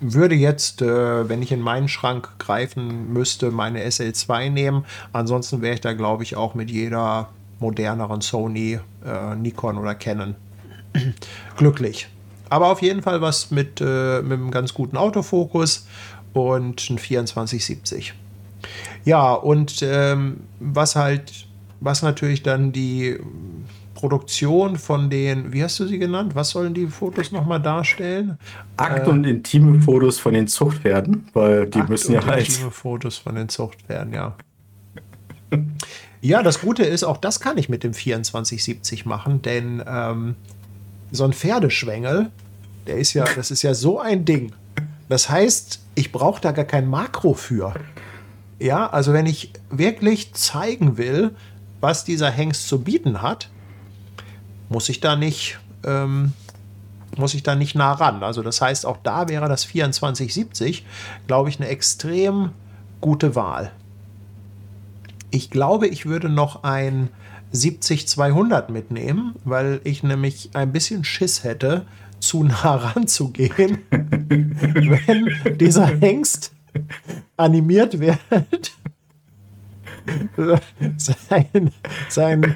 würde jetzt, äh, wenn ich in meinen Schrank greifen müsste, meine SL2 nehmen. Ansonsten wäre ich da, glaube ich, auch mit jeder moderneren Sony, äh, Nikon oder Canon glücklich. Aber auf jeden Fall was mit, äh, mit einem ganz guten Autofokus und ein 2470. Ja, und ähm, was halt, was natürlich dann die Produktion von den, wie hast du sie genannt? Was sollen die Fotos nochmal darstellen? Akt- äh, und intime Fotos von den Zuchtpferden, weil die Akt müssen ja halt. Intime Fotos von den Zuchtpferden, ja. ja, das Gute ist, auch das kann ich mit dem 2470 machen, denn ähm, so ein Pferdeschwengel, der ist ja, das ist ja so ein Ding. Das heißt, ich brauche da gar kein Makro für. Ja, also wenn ich wirklich zeigen will, was dieser Hengst zu bieten hat, muss ich da nicht, ähm, muss ich da nicht nah ran. Also das heißt, auch da wäre das 2470, glaube ich, eine extrem gute Wahl. Ich glaube, ich würde noch ein 70-200 mitnehmen, weil ich nämlich ein bisschen Schiss hätte, zu nah ranzugehen, wenn dieser Hengst animiert wird, sein, sein,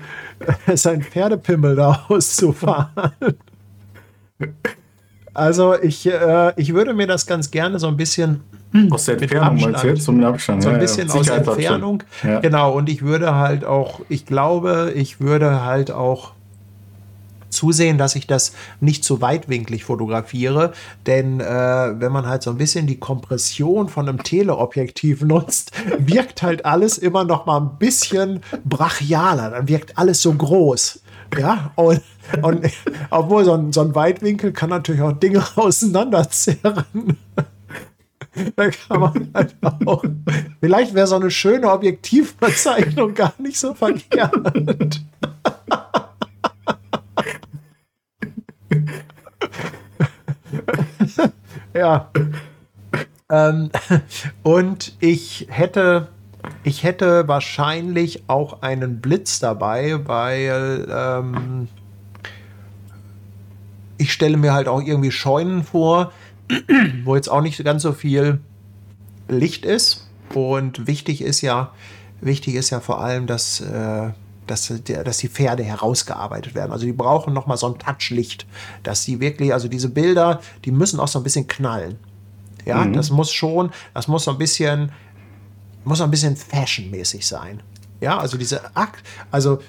sein Pferdepimmel da auszufahren. Also ich, äh, ich würde mir das ganz gerne so ein bisschen aus der Entfernung jetzt zum Abstand. So ein bisschen ja, ja. aus Entfernung. Ja. Genau, und ich würde halt auch, ich glaube, ich würde halt auch zusehen, dass ich das nicht zu weitwinklig fotografiere, denn äh, wenn man halt so ein bisschen die Kompression von einem Teleobjektiv nutzt, wirkt halt alles immer noch mal ein bisschen brachialer, dann wirkt alles so groß. Ja, und, und obwohl so ein, so ein Weitwinkel kann natürlich auch Dinge auseinanderzerren. Da kann man halt auch. Vielleicht wäre so eine schöne Objektivbezeichnung gar nicht so verkehrt. ja. Ähm, und ich hätte, ich hätte wahrscheinlich auch einen Blitz dabei, weil ähm, ich stelle mir halt auch irgendwie Scheunen vor, wo jetzt auch nicht ganz so viel Licht ist. Und wichtig ist ja, wichtig ist ja vor allem, dass äh, dass, dass die Pferde herausgearbeitet werden. Also die brauchen nochmal so ein Touchlicht, dass sie wirklich, also diese Bilder, die müssen auch so ein bisschen knallen. Ja, mhm. das muss schon, das muss so ein bisschen, muss so ein bisschen fashionmäßig sein. Ja, also diese Akt, also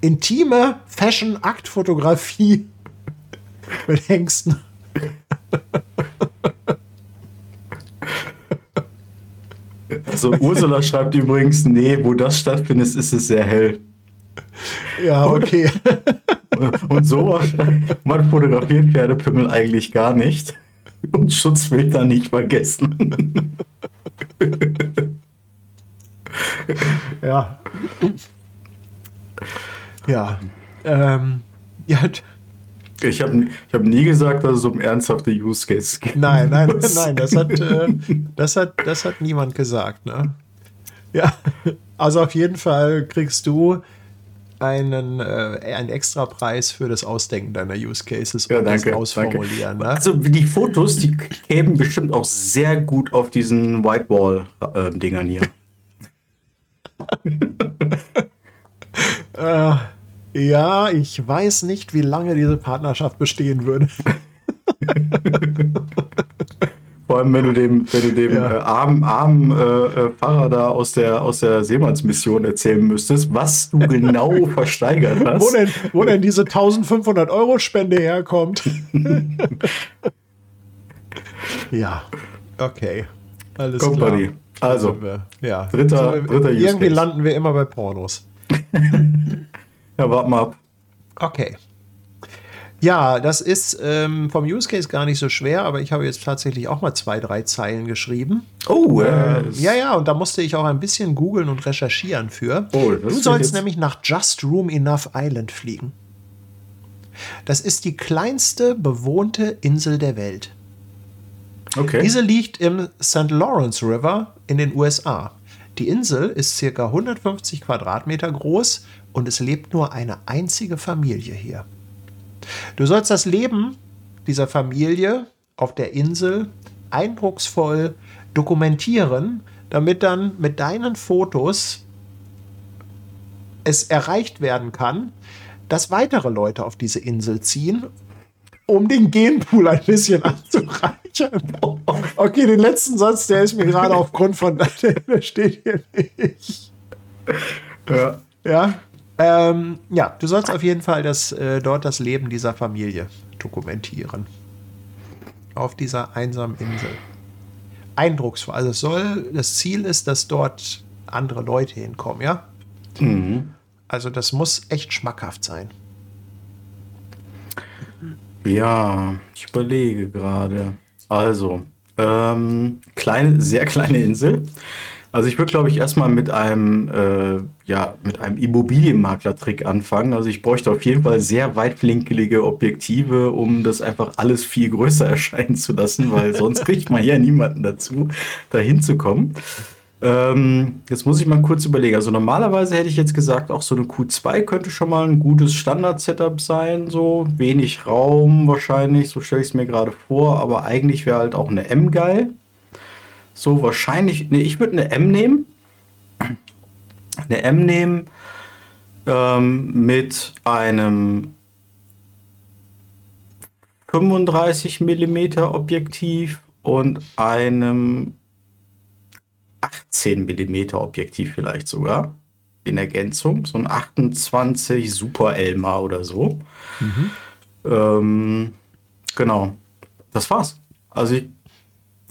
intime Fashion-Aktfotografie mit Hengsten. Also Ursula schreibt übrigens, nee, wo das stattfindet, ist es sehr hell. Ja, okay. Und so, man fotografiert Pferdepimmel eigentlich gar nicht. Und Schutzfilter nicht vergessen. ja. Ja. Ähm, ja, ich habe ich hab nie gesagt, dass es um ernsthafte Use Cases geht. Nein, nein, nein, das hat, äh, das hat, das hat niemand gesagt. Ne? Ja, also auf jeden Fall kriegst du einen, äh, einen extra Preis für das Ausdenken deiner Use Cases und ja, danke, das Ausformulieren. Ne? Also die Fotos, die kämen bestimmt auch sehr gut auf diesen Whitewall-Dingern äh, hier. äh, ja, ich weiß nicht, wie lange diese Partnerschaft bestehen würde. Vor allem, wenn du dem, wenn du dem ja. äh, armen, armen äh, äh, Pfarrer da aus der, aus der Seemannsmission erzählen müsstest, was du genau versteigert hast. Wo denn, wo denn diese 1500 Euro Spende herkommt. ja, okay. Alles Company. klar. Also. Ja. dritter- dritter Irgendwie landen wir immer bei Pornos. Ja, warten mal ab. Okay. Ja, das ist ähm, vom Use Case gar nicht so schwer, aber ich habe jetzt tatsächlich auch mal zwei, drei Zeilen geschrieben. Oh, äh, Ja, ja, und da musste ich auch ein bisschen googeln und recherchieren für. Oh, du sollst nämlich nach Just Room Enough Island fliegen. Das ist die kleinste bewohnte Insel der Welt. okay. Diese liegt im St. Lawrence River in den USA. Die Insel ist circa 150 Quadratmeter groß und es lebt nur eine einzige Familie hier. Du sollst das Leben dieser Familie auf der Insel eindrucksvoll dokumentieren, damit dann mit deinen Fotos es erreicht werden kann, dass weitere Leute auf diese Insel ziehen, um den Genpool ein bisschen anzureichern. Okay, den letzten Satz, der ist mir gerade aufgrund von, der steht hier nicht. ja. Ja, ähm, ja, du sollst auf jeden Fall das, äh, dort das Leben dieser Familie dokumentieren. Auf dieser einsamen Insel. Eindrucksvoll. Also es soll, das Ziel ist, dass dort andere Leute hinkommen, ja? Also das muss echt schmackhaft sein. Ja, ich überlege gerade. Also, ähm, kleine, sehr kleine Insel. Also ich würde, glaube ich, erstmal mit einem, äh, ja, mit einem Immobilienmakler-Trick anfangen. Also ich bräuchte auf jeden Fall sehr weitwinklige Objektive, um das einfach alles viel größer erscheinen zu lassen, weil sonst kriegt man ja niemanden dazu, da hinzukommen. Ähm, jetzt muss ich mal kurz überlegen. Also normalerweise hätte ich jetzt gesagt, auch so eine Q2 könnte schon mal ein gutes Standard-Setup sein. So wenig Raum wahrscheinlich, so stelle ich es mir gerade vor. Aber eigentlich wäre halt auch eine M geil. So wahrscheinlich, nee, ich würde eine M nehmen. Eine M nehmen ähm, mit einem 35 mm Objektiv und einem 18 mm Objektiv vielleicht sogar in Ergänzung. So ein 28 Super Elma oder so. Ähm, genau. Das war's. Also ich,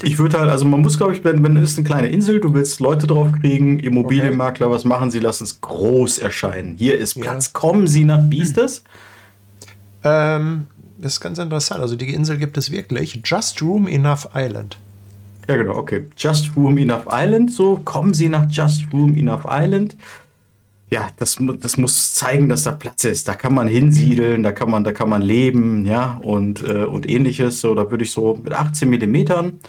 ich würde halt, also man muss, glaube ich, wenn, wenn es eine kleine Insel, du willst Leute drauf kriegen, Immobilienmakler, was machen sie? Lassen es groß erscheinen. Hier ist Ja. Platz. Kommen Sie nach Biestes? Ähm, das ist ganz interessant. Also die Insel gibt es wirklich. Just Room Enough Island. Ja, genau, okay. Just Room Enough Island, so kommen Sie nach Just Room Enough Island. Ja, das, das muss zeigen, dass da Platz ist. Da kann man hinsiedeln, da kann man, da kann man leben, ja, und, äh, und ähnliches. So, da würde ich so mit 18 Millimetern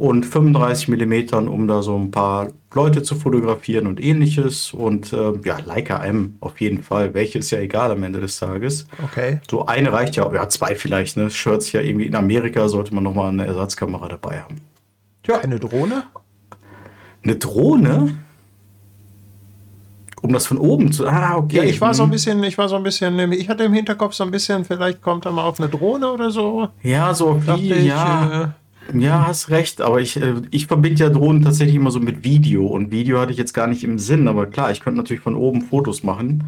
und 35 Millimetern, um da so ein paar Leute zu fotografieren und ähnliches. Und äh, ja, Leica M auf jeden Fall. Welche ist ja egal am Ende des Tages. Okay. So eine reicht ja, ja, zwei vielleicht, ne? Shirts ja irgendwie in Amerika sollte man nochmal eine Ersatzkamera dabei haben. Ja. Eine Drohne? Eine Drohne? Um das von oben zu. Ah, okay. Ja, ich war so ein Hm. bisschen, ich war so ein bisschen, ich hatte im Hinterkopf so ein bisschen, vielleicht kommt er mal auf eine Drohne oder so. Ja, so wie, ich, ja. Ja, hast recht, aber ich, äh, ich verbinde ja Drohnen tatsächlich immer so mit Video und Video hatte ich jetzt gar nicht im Sinn, aber klar, ich könnte natürlich von oben Fotos machen.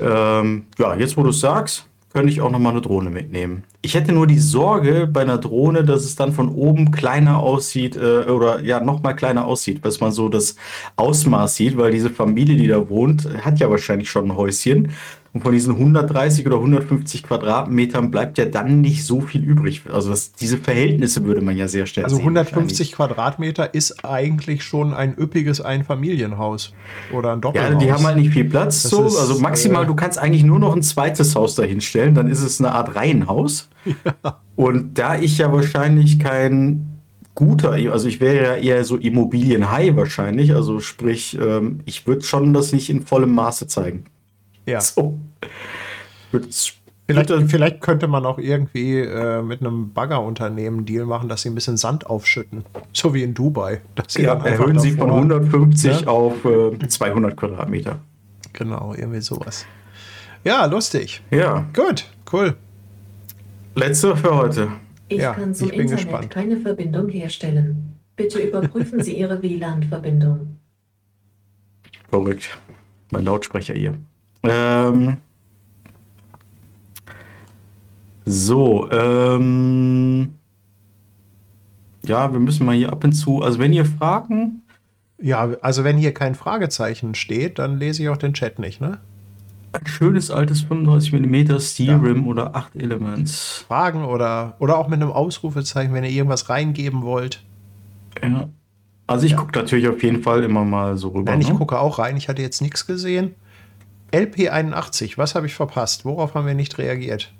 Ähm, ja, jetzt wo du es sagst, könnte ich auch nochmal eine Drohne mitnehmen. Ich hätte nur die Sorge bei einer Drohne, dass es dann von oben kleiner aussieht äh, oder ja, nochmal kleiner aussieht, dass man so das Ausmaß sieht, weil diese Familie, die da wohnt, hat ja wahrscheinlich schon ein Häuschen. Und von diesen 130 oder 150 Quadratmetern bleibt ja dann nicht so viel übrig. Also das, diese Verhältnisse würde man ja sehr schnell Also sehen. 150 Quadratmeter ist eigentlich schon ein üppiges Einfamilienhaus oder ein Ja, Doppelhaus. die haben halt nicht viel Platz. So. ist, also maximal, äh, du kannst eigentlich nur noch ein zweites Haus dahinstellen, dann ist es eine Art Reihenhaus. Und da ich ja wahrscheinlich kein guter, also ich wäre ja eher so Immobilienhai wahrscheinlich, also sprich, ähm, ich würde schon das nicht in vollem Maße zeigen. Ja. So. Vielleicht, vielleicht könnte man auch irgendwie äh, mit einem Baggerunternehmen einen Deal machen, dass sie ein bisschen Sand aufschütten. So wie in Dubai. Dass sie ja, erhöhen sie von davor- 150 Ja. auf äh, 200 Quadratmeter. Genau, irgendwie sowas. Ja, lustig. Ja, Gut, cool. letzte für heute. Ich Ja, kann zum ich bin Internet gespannt. keine Verbindung herstellen. Bitte überprüfen Sie Ihre WLAN-Verbindung. Verrückt. Mein Lautsprecher hier. Ähm. So, ähm. Ja, wir müssen mal hier ab und zu. Also, wenn ihr Fragen Ja, also wenn hier kein Fragezeichen steht, dann lese ich auch den Chat nicht, ne? Ein schönes altes 35 mm Steel Rim oder 8 Elements. Fragen oder, oder auch mit einem Ausrufezeichen, wenn ihr irgendwas reingeben wollt. Ja. Also ich gucke natürlich auf jeden Fall immer mal so rüber. Nein, ich ne? gucke auch rein. Ich hatte jetzt nichts gesehen. LP81, was habe ich verpasst? Worauf haben wir nicht reagiert?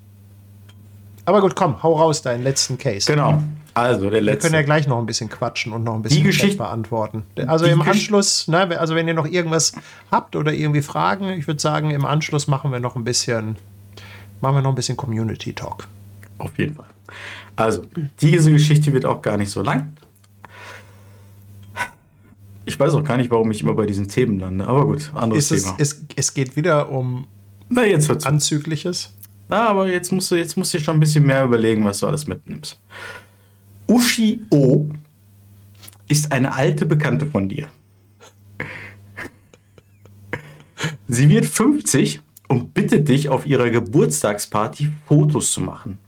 Aber gut, komm, hau raus deinen letzten Case. Genau. Also der Wir letzte. können ja gleich noch ein bisschen quatschen und noch ein bisschen Die Geschichte- beantworten. Also im Gesch- Anschluss, ne, also wenn ihr noch irgendwas habt oder irgendwie Fragen, ich würde sagen, im Anschluss machen wir noch ein bisschen, machen wir noch ein bisschen Community Talk. Auf jeden Fall. Also, diese Geschichte wird auch gar nicht so lang. Ich weiß auch gar nicht, warum ich immer bei diesen Themen lande, aber gut, anderes es, Thema. es, es geht wieder um Na, jetzt wird's. Anzügliches. Na, aber jetzt musst du jetzt musst du dir schon ein bisschen mehr überlegen, was du alles mitnimmst. Uschi O ist eine alte Bekannte von dir. Sie wird 50 und bittet dich auf ihrer Geburtstagsparty Fotos zu machen.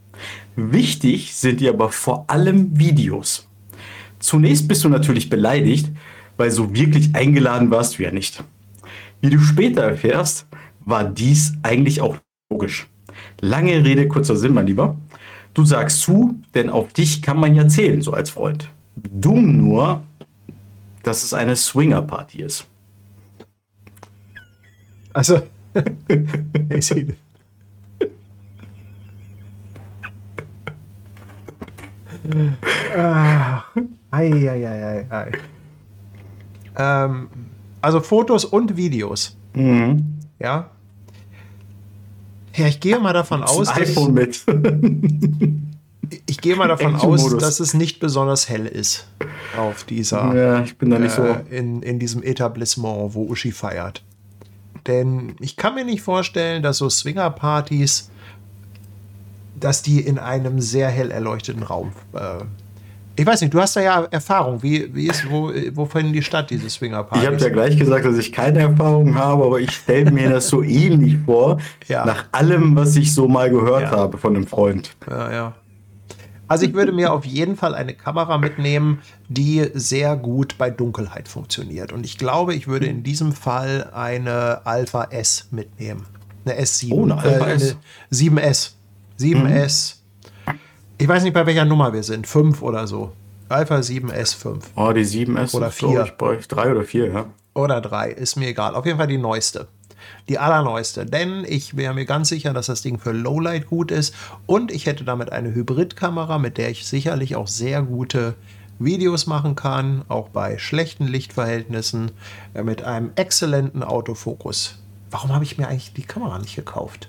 Wichtig sind dir aber vor allem Videos. Zunächst bist du natürlich beleidigt, weil so wirklich eingeladen warst du ja nicht. Wie du später erfährst, war dies eigentlich auch logisch. Lange Rede, kurzer Sinn, mein Lieber. Du sagst zu, denn auf dich kann man ja zählen, so als Freund. Dumm nur, dass es eine Swinger-Party ist. Also, ich sehe- ah, ei, ei, ei, ei. Ähm, also Fotos und Videos, Mhm. ja. Ja, ich gehe mal davon aus, Ein dass, iPhone mit. ich gehe mal davon aus, dass es nicht besonders hell ist auf dieser ja, ich bin da nicht so. äh, in, in diesem Etablissement, wo Uschi feiert. Denn ich kann mir nicht vorstellen, dass so Swingerpartys, dass die in einem sehr hell erleuchteten Raum. Äh, ich weiß nicht, du hast da ja Erfahrung. Wie, wie ist, wo, wo finden die statt, diese Ich Swingerpartys? habe ja gleich gesagt, dass ich keine Erfahrung habe, aber ich stelle mir das so ähnlich vor, Ja. nach allem, was ich so mal gehört Ja. habe von einem Freund. Ja, ja. Also ich würde mir auf jeden Fall eine Kamera mitnehmen, die sehr gut bei Dunkelheit funktioniert. Und ich glaube, ich würde in diesem Fall eine Alpha S mitnehmen. Eine S7. Oh, eine Alpha äh, S. 7S. 7S. Ich weiß nicht, bei welcher Nummer wir sind. 5 oder so. Alpha 7S 5. Oh, die 7S Oder ist, glaub vier. Ich, bei euch drei oder vier, ja. Oder 3, ist mir egal. Auf jeden Fall die neueste. Die allerneueste. Denn ich wäre mir ganz sicher, dass das Ding für Lowlight gut ist. Und ich hätte damit eine Hybridkamera, mit der ich sicherlich auch sehr gute Videos machen kann, auch bei schlechten Lichtverhältnissen, mit einem exzellenten Autofokus. Warum habe ich mir eigentlich die Kamera nicht gekauft?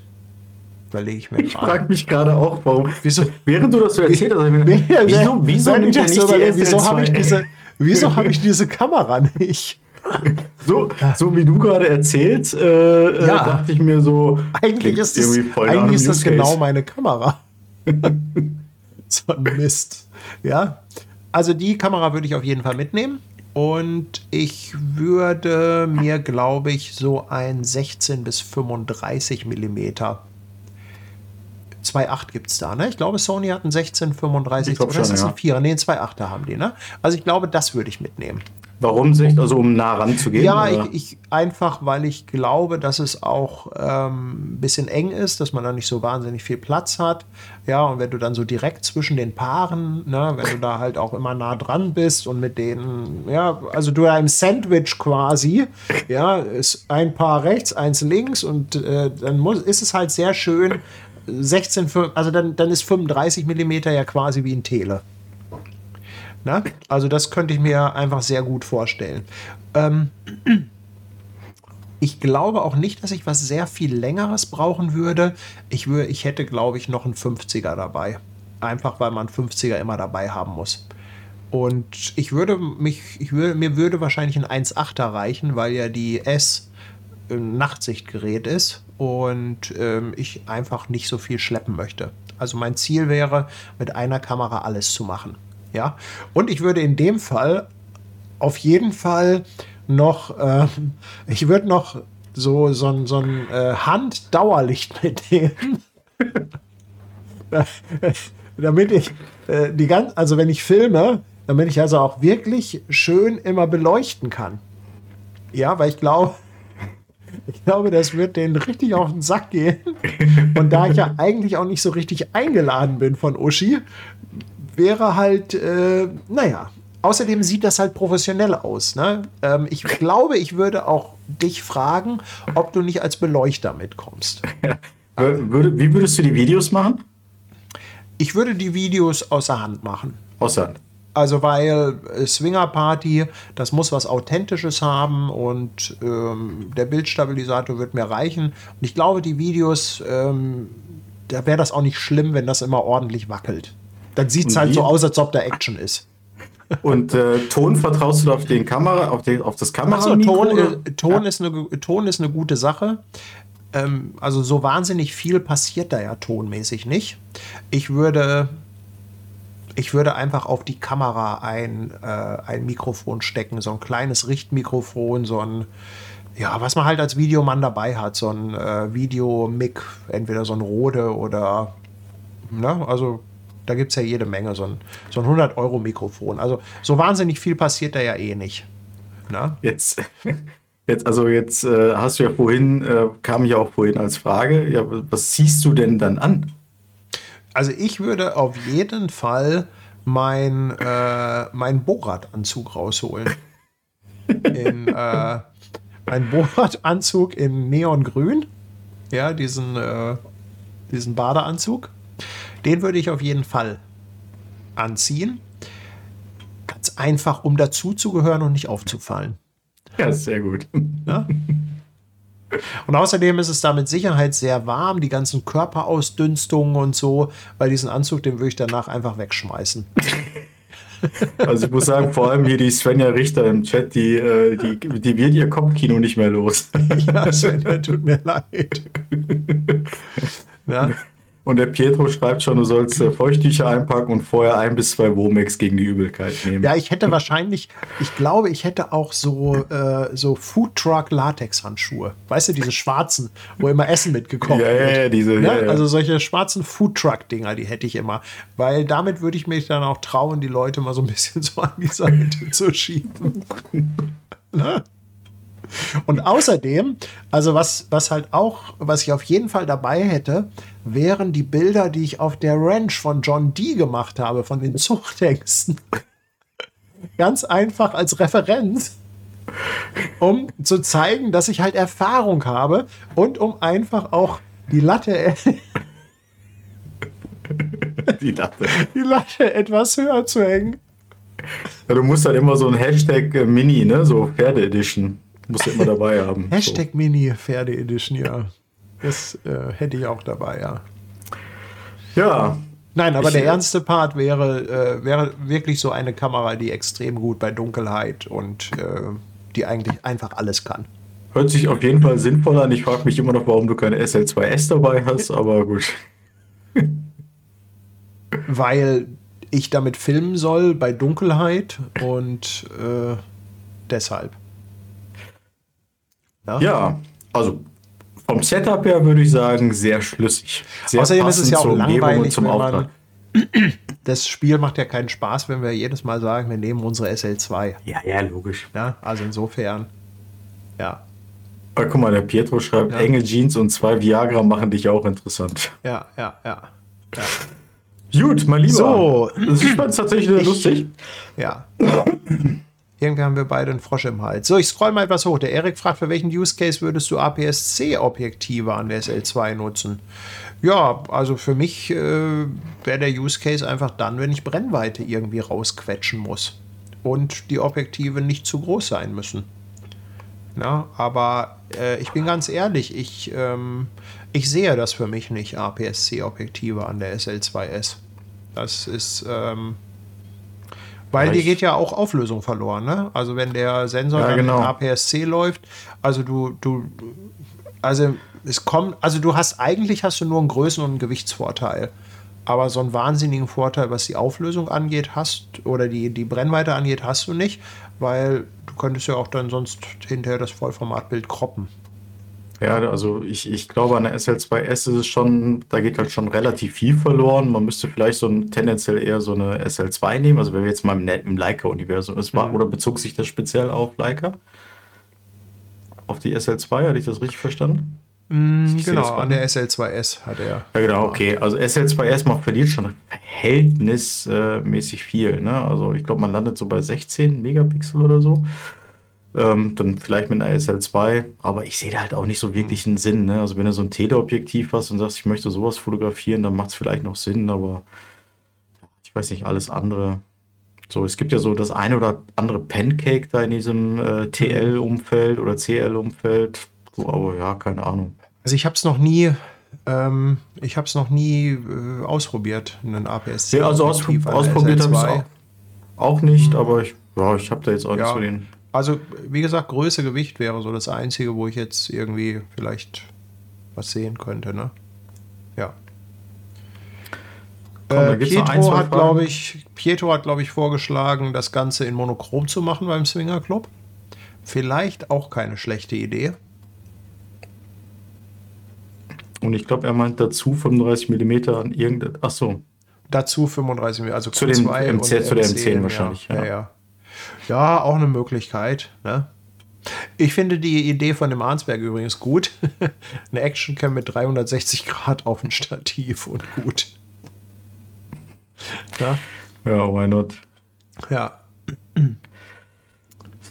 Überlege ich mir Ich frage mich gerade auch, warum. Wieso? Während du das so erzählt hast, hab gedacht, wieso, wieso ich so wieso SL2? habe ich diese, wieso habe ich diese Kamera nicht? So, so wie du gerade erzählst, äh, äh, Ja. dachte ich mir so, Eigentlich ist das, eigentlich ist das genau meine Kamera. so Mist. Ja. Also die Kamera würde ich auf jeden Fall mitnehmen. Und ich würde mir, glaube ich, so ein 16 bis 35 Millimeter 2.8 gibt es da, ne? Ich glaube, Sony hat einen 16, 35, Ich glaub oder ist das ja. ein 4er? Nee, ein 2.8er haben die, ne? Also ich glaube, das würde ich mitnehmen. Warum sich, also um nah ranzugehen? Ja, ich, ich einfach, weil ich glaube, dass es auch ähm, ein bisschen eng ist, dass man da nicht so wahnsinnig viel Platz hat. Ja, und wenn du dann so direkt zwischen den Paaren, ne, wenn du da halt auch immer nah dran bist und mit denen, ja, also du im Sandwich quasi, ja, ist ein Paar rechts, eins links und äh, dann muss, ist es halt sehr schön. 16, fün- also dann, dann ist 35 Millimeter ja quasi wie ein Tele. Na? Also das könnte ich mir einfach sehr gut vorstellen. Ähm, ich glaube auch nicht, dass ich was sehr viel längeres brauchen würde. Ich, wür, ich hätte, glaube ich, noch einen 50er dabei. Einfach weil man 50er immer dabei haben muss. Und ich würde mich, ich würde, mir würde wahrscheinlich ein 1,8er reichen, weil ja die S ein Nachtsichtgerät ist und ähm, ich einfach nicht so viel schleppen möchte. Also mein Ziel wäre, mit einer Kamera alles zu machen. Ja, und ich würde in dem Fall auf jeden Fall noch, ähm, ich würde noch so, so ein, so ein äh, Handdauerlicht mitnehmen. damit ich äh, die ganz, also wenn ich filme, damit ich also auch wirklich schön immer beleuchten kann. Ja, weil ich glaube, ich glaube, das wird denen richtig auf den Sack gehen. Und da ich ja eigentlich auch nicht so richtig eingeladen bin von Uschi, wäre halt, äh, naja, außerdem sieht das halt professionell aus. Ne? Ähm, ich glaube, ich würde auch dich fragen, ob du nicht als Beleuchter mitkommst. Würde, wie würdest du die Videos machen? Ich würde die Videos außer Hand machen. Außer Hand. Also weil äh, Swinger Party, das muss was Authentisches haben und ähm, der Bildstabilisator wird mir reichen. Und ich glaube, die Videos, ähm, da wäre das auch nicht schlimm, wenn das immer ordentlich wackelt. Dann sieht es halt so aus, als ob da Action ist. Und äh, Ton vertraust du auf den Kamera, auf, den, auf das Kamera? Achso, Ton, äh, Ton, ist eine, Ton ist eine gute Sache. Ähm, also so wahnsinnig viel passiert da ja tonmäßig nicht. Ich würde, ich würde einfach auf die Kamera ein, äh, ein Mikrofon stecken, so ein kleines Richtmikrofon, so ein, ja, was man halt als Videomann dabei hat, so ein äh, Videomic, entweder so ein Rode oder, ne, also da gibt es ja jede Menge, so ein, so ein 100-Euro-Mikrofon. Also so wahnsinnig viel passiert da ja eh nicht. Ne? Jetzt, jetzt, also jetzt äh, hast du ja vorhin, äh, kam ja auch vorhin als Frage, ja, was ziehst du denn dann an? Also ich würde auf jeden Fall mein, äh, mein Borat-Anzug rausholen. In, äh, ein Borat-Anzug in Neongrün. Ja, diesen, äh, diesen Badeanzug. Den würde ich auf jeden Fall anziehen. Ganz einfach, um dazuzugehören und nicht aufzufallen. Ja, sehr gut. Ja? Und außerdem ist es da mit Sicherheit sehr warm, die ganzen Körperausdünstungen und so. Bei diesem Anzug, den würde ich danach einfach wegschmeißen. Also ich muss sagen, vor allem hier die Svenja Richter im Chat, die, äh, die, die wird ihr Kopfkino nicht mehr los. Ja, Svenja, tut mir leid. Ja, Und der Pietro schreibt schon, du sollst äh, Feuchttücher einpacken und vorher ein bis zwei Womex gegen die Übelkeit nehmen. ja ich hätte wahrscheinlich, ich glaube, ich hätte auch so, äh, so Foodtruck-Latex-Handschuhe. Weißt du, diese schwarzen, wo immer Essen mitgekocht Ja, ja, wird. ja, diese, Ne? ja, ja. Also solche schwarzen Foodtruck-Dinger, die hätte ich immer. Weil damit würde ich mich dann auch trauen, die Leute mal so ein bisschen so an die Seite zu schieben. ne? Und außerdem, also was, was halt auch, was ich auf jeden Fall dabei hätte, wären die Bilder, die ich auf der Ranch von John Dee gemacht habe, von den Zuchthengsten. Ganz einfach als Referenz, um zu zeigen, dass ich halt Erfahrung habe und um einfach auch die Latte, Die Latte. die Latte etwas höher zu hängen. Ja, du musst halt immer so ein Hashtag äh, Mini, ne? So Pferde-Edition. Musst du immer dabei haben. Hashtag Mini Pferde Edition, ja. Das äh, hätte ich auch dabei, ja. So. Ja, Nein, aber Ich, der ernste Part wäre, äh, wäre wirklich so eine Kamera, die extrem gut bei Dunkelheit und äh, die eigentlich einfach alles kann. hört sich auf jeden Fall sinnvoll an. Ich frage mich immer noch, warum du keine SL2S dabei hast, aber gut. Weil ich damit filmen soll bei Dunkelheit und äh, deshalb. Ja, also vom Setup her würde ich sagen, sehr schlüssig. Sehr Außerdem ist es ja auch langweilig, zum wenn man, das Spiel macht ja keinen Spaß, wenn wir jedes Mal sagen, wir nehmen unsere SL2. Ja, ja, logisch. Ja, also insofern, ja, Aber guck mal, der Pietro schreibt, Ja. enge Jeans und zwei Viagra machen dich auch interessant. ja, ja, ja. Gut, mein Lieber. So. Das ist tatsächlich sehr lustig. Ja. Irgendwie haben wir beide einen Frosch im Hals. So, ich scroll mal etwas hoch. Der Erik fragt, für welchen Use Case würdest du APS-C-Objektive an der SL2 nutzen? Ja, also für mich äh, wäre der Use Case einfach dann, wenn ich Brennweite irgendwie rausquetschen muss. Und die Objektive nicht zu groß sein müssen. Na, aber äh, ich bin ganz ehrlich, ich, ähm, ich sehe das für mich nicht, APS-C-Objektive an der SL2S. Das ist, ähm, weil dir geht ja auch Auflösung verloren, ne? Also wenn der Sensor Ja, dann genau. in APS-C läuft, also du, du, also es kommt, also du hast eigentlich hast du nur einen Größen- und einen Gewichtsvorteil. Aber so einen wahnsinnigen Vorteil, was die Auflösung angeht, hast oder die, die Brennweite angeht, hast du nicht, weil du könntest ja auch dann sonst hinterher das Vollformatbild kroppen. Ja, also ich, ich glaube, an der SL2S ist es schon, da geht halt schon relativ viel verloren. Man müsste vielleicht so ein, tendenziell eher so eine SL2 nehmen, also wenn wir jetzt mal im, im Leica-Universum, es war, Mhm. oder bezog sich das speziell auf Leica? Auf die SL2, hatte ich das richtig verstanden? Das genau, an der SL2S hat er. Ja, genau, okay. Also SL2S man verliert schon verhältnismäßig viel. Ne? Also ich glaube, man landet so bei 16 Megapixel oder so. Ähm, dann vielleicht mit einer SL2, aber ich sehe da halt auch nicht so wirklich einen Sinn. Ne? Also wenn du so ein Teleobjektiv hast und sagst, ich möchte sowas fotografieren, dann macht es vielleicht noch Sinn, aber ich weiß nicht, alles andere. So, es gibt ja so das eine oder andere Pancake da in diesem äh, TL-Umfeld oder CL-Umfeld. So, aber ja, keine Ahnung. Also ich habe es noch nie, ähm, ich habe es noch nie äh, ausprobiert, einen APS-C. Ja, also der ausprobiert habe ich SL2. auch, auch nicht, aber ich, ja, ich habe da jetzt auch nicht Ja. so den. Also, wie gesagt, Größe, Gewicht wäre so das Einzige, wo ich jetzt irgendwie vielleicht was sehen könnte, ne? Ja. Komm, Äh, Pietro hat, glaube ich, Pietro hat, glaube ich, vorgeschlagen, das Ganze in Monochrom zu machen beim Swinger Club. Vielleicht auch keine schlechte Idee. Und ich glaube, er meint dazu 35 mm an irgendein. Ach so. Dazu 35 mm, also Zu den Q2 und MC zu der M10 ja. wahrscheinlich, Ja. ja. Ja, ja. auch eine Möglichkeit. Ne? Ich finde die Idee von dem Arnsberg übrigens gut. eine Actioncam mit 360 Grad auf dem Stativ und gut. Ja, Ja, why not? ja.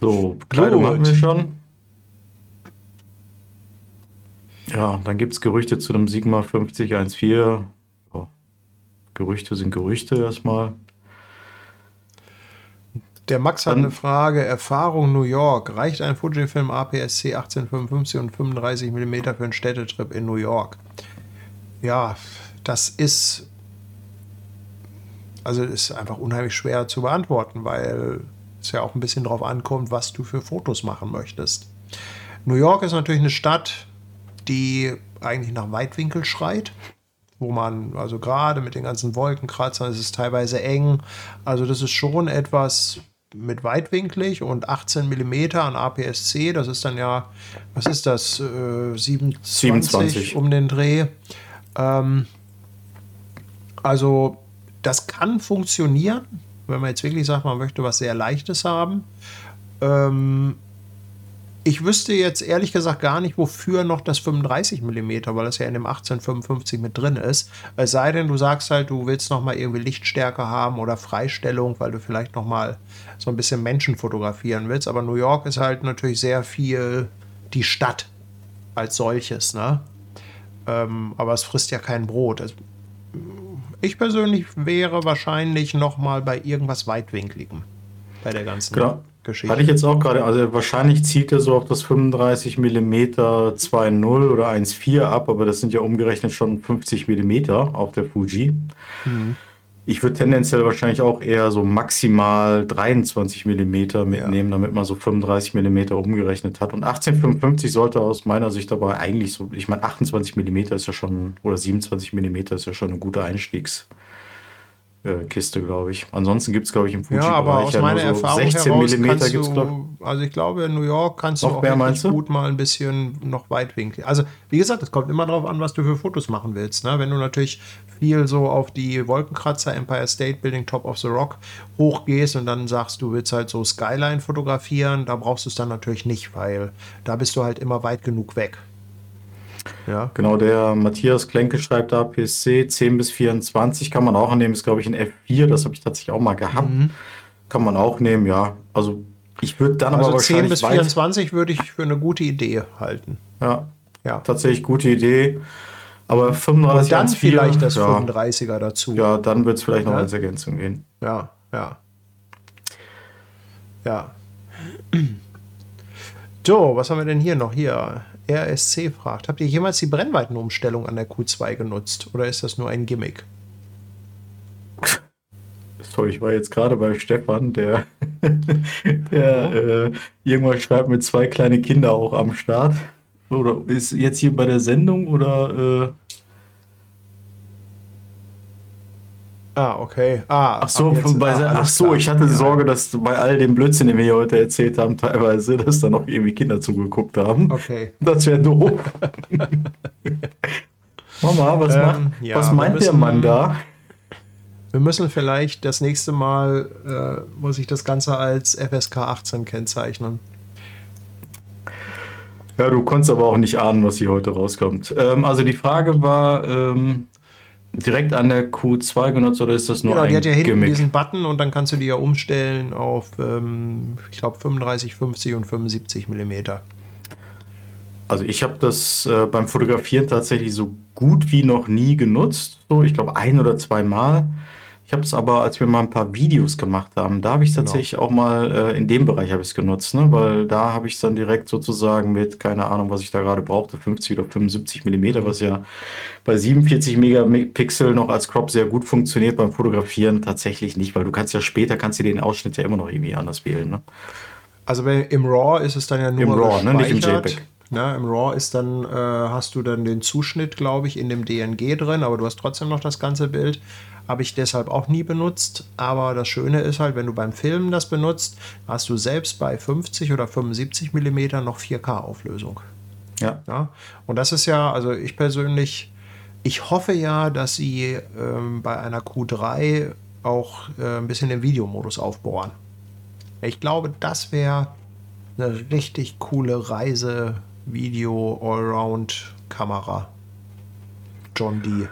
So, Kleidung hatten wir schon. Ja, dann gibt es Gerüchte zu dem Sigma 5014. Ja. Gerüchte sind Gerüchte erstmal. Der Max hat Dann- eine Frage. Erfahrung New York. Reicht ein Fujifilm APS-C 1855 und 35 mm für einen Städtetrip in New York? Ja, das ist also ist einfach unheimlich schwer zu beantworten, weil es ja auch ein bisschen drauf ankommt, was du für Fotos machen möchtest. New York ist natürlich eine Stadt, die eigentlich nach Weitwinkel schreit, wo man, also gerade mit den ganzen Wolkenkratzern, es ist teilweise eng. Also das ist schon etwas mit weitwinklig und 18 mm an APS-C, das ist dann ja, was ist das, äh, 27, 27. um den Dreh. Ähm, also das kann funktionieren, wenn man jetzt wirklich sagt, man möchte was sehr Leichtes haben. Ähm, ich wüsste jetzt ehrlich gesagt gar nicht, wofür noch das 35 mm, weil das ja in dem 1855 mit drin ist. Es sei denn, du sagst halt, du willst noch mal irgendwie Lichtstärke haben oder Freistellung, weil du vielleicht noch mal so ein bisschen Menschen fotografieren willst. Aber New York ist halt natürlich sehr viel die Stadt als solches, ne? Ähm, aber es frisst ja kein Brot. Ich persönlich wäre wahrscheinlich noch mal bei irgendwas weitwinkligem bei der ganzen Genau. Geschichte. Hatte ich jetzt auch gerade, also wahrscheinlich zielt er so auf das 35 mm 2.0 oder 1.4 ab, aber das sind ja umgerechnet schon 50 mm auf der Fuji. Mhm. Ich würde tendenziell wahrscheinlich auch eher so maximal 23 mm mitnehmen, damit man so 35 mm umgerechnet hat. Und 1855 sollte aus meiner Sicht aber eigentlich so, ich meine 28 mm ist ja schon, oder 27 mm ist ja schon eine gute Einstiegskiste, glaube ich. Ansonsten gibt es, glaube ich, im Ja, aber aus Fuji-Bereich meiner so Erfahrung 16 heraus mm ich. also ich glaube, in New York kannst du Noch auch du? gut mal ein bisschen noch weitwinklig. Also wie gesagt, es kommt immer darauf an, was du für Fotos machen willst. Ne? Wenn du natürlich viel so auf die Wolkenkratzer, Empire State Building, Top of the Rock hochgehst und dann sagst, du willst halt so Skyline fotografieren, da brauchst du es dann natürlich nicht, weil da bist du halt immer weit genug weg. Ja. Genau, der Matthias Klenke schreibt da PSC 10 bis 24 kann man auch nehmen, ist glaube ich ein F4, das habe ich tatsächlich auch mal gehabt. Kann man auch nehmen, ja. Also ich würde dann aber Also 10 wahrscheinlich bis weit- 24 würde ich für eine gute Idee halten. Ja, Ja. tatsächlich gute Idee. Aber 35 Und dann 1,4, vielleicht das ja, 35er dazu. Ja, dann wird es vielleicht noch Ja. als Ergänzung gehen. Ja, ja. Ja. So, was haben wir denn hier noch? Hier, RSC fragt, habt ihr jemals die Brennweitenumstellung an der Q2 genutzt oder ist das nur ein Gimmick? Sorry, ich war jetzt gerade bei Stefan, der, der äh, irgendwas schreibt mit zwei kleine Kinder auch am Start. Oder ist jetzt hier bei der Sendung oder Ah, okay. Ah, Ach so, bei, ah, ach so ich hatte. Sorge, dass bei all dem Blödsinn, den wir hier heute erzählt haben, teilweise, dass da noch irgendwie Kinder zugeguckt haben. Okay. Das wäre doof. Mama, was, Ähm, macht, ja, was meint der müssen- Mann da? Wir müssen vielleicht das nächste Mal, äh, muss ich das Ganze als FSK 18 kennzeichnen. Ja, du konntest aber auch nicht ahnen, was hier heute rauskommt. Ähm, also die Frage war ähm, direkt an der Q2 genutzt oder ist das nur Genau, ein die hat ja hinten Gimmick? diesen Button und dann kannst du die ja umstellen auf, ähm, ich glaube, 35, 50 und 75 Millimeter. Also ich habe das äh, beim Fotografieren tatsächlich so gut wie noch nie genutzt. So, ich glaube ein oder zwei Mal. Ich habe es aber, als wir mal ein paar Videos gemacht haben, da habe ich tatsächlich auch mal äh, in dem Bereich habe ich es genutzt, ne? weil da habe ich es dann direkt sozusagen mit, keine Ahnung, was ich da gerade brauchte, 50 oder 75 Millimeter, was ja bei 47 Megapixel noch als Crop sehr gut funktioniert, beim Fotografieren tatsächlich nicht, weil du kannst ja später, kannst du den Ausschnitt ja immer noch irgendwie anders wählen. Ne? Also im RAW ist es dann ja nur Im RAW, ne, nicht im. JPEG. Ne, Im RAW ist dann, äh, hast du dann den Zuschnitt, glaube ich, in dem DNG drin, aber du hast trotzdem noch das ganze Bild. Habe ich deshalb auch nie benutzt. Aber das Schöne ist halt, wenn du beim Filmen das benutzt, hast du selbst bei 50 oder 75 Millimeter noch 4K-Auflösung. Ja. Ja? Und das ist ja, also ich persönlich, ich hoffe ja, dass sie ähm, bei einer Q3 auch äh, ein bisschen den Videomodus aufbohren. Ich glaube, das wäre eine richtig coole Reise, Video, Allround-Kamera. John D.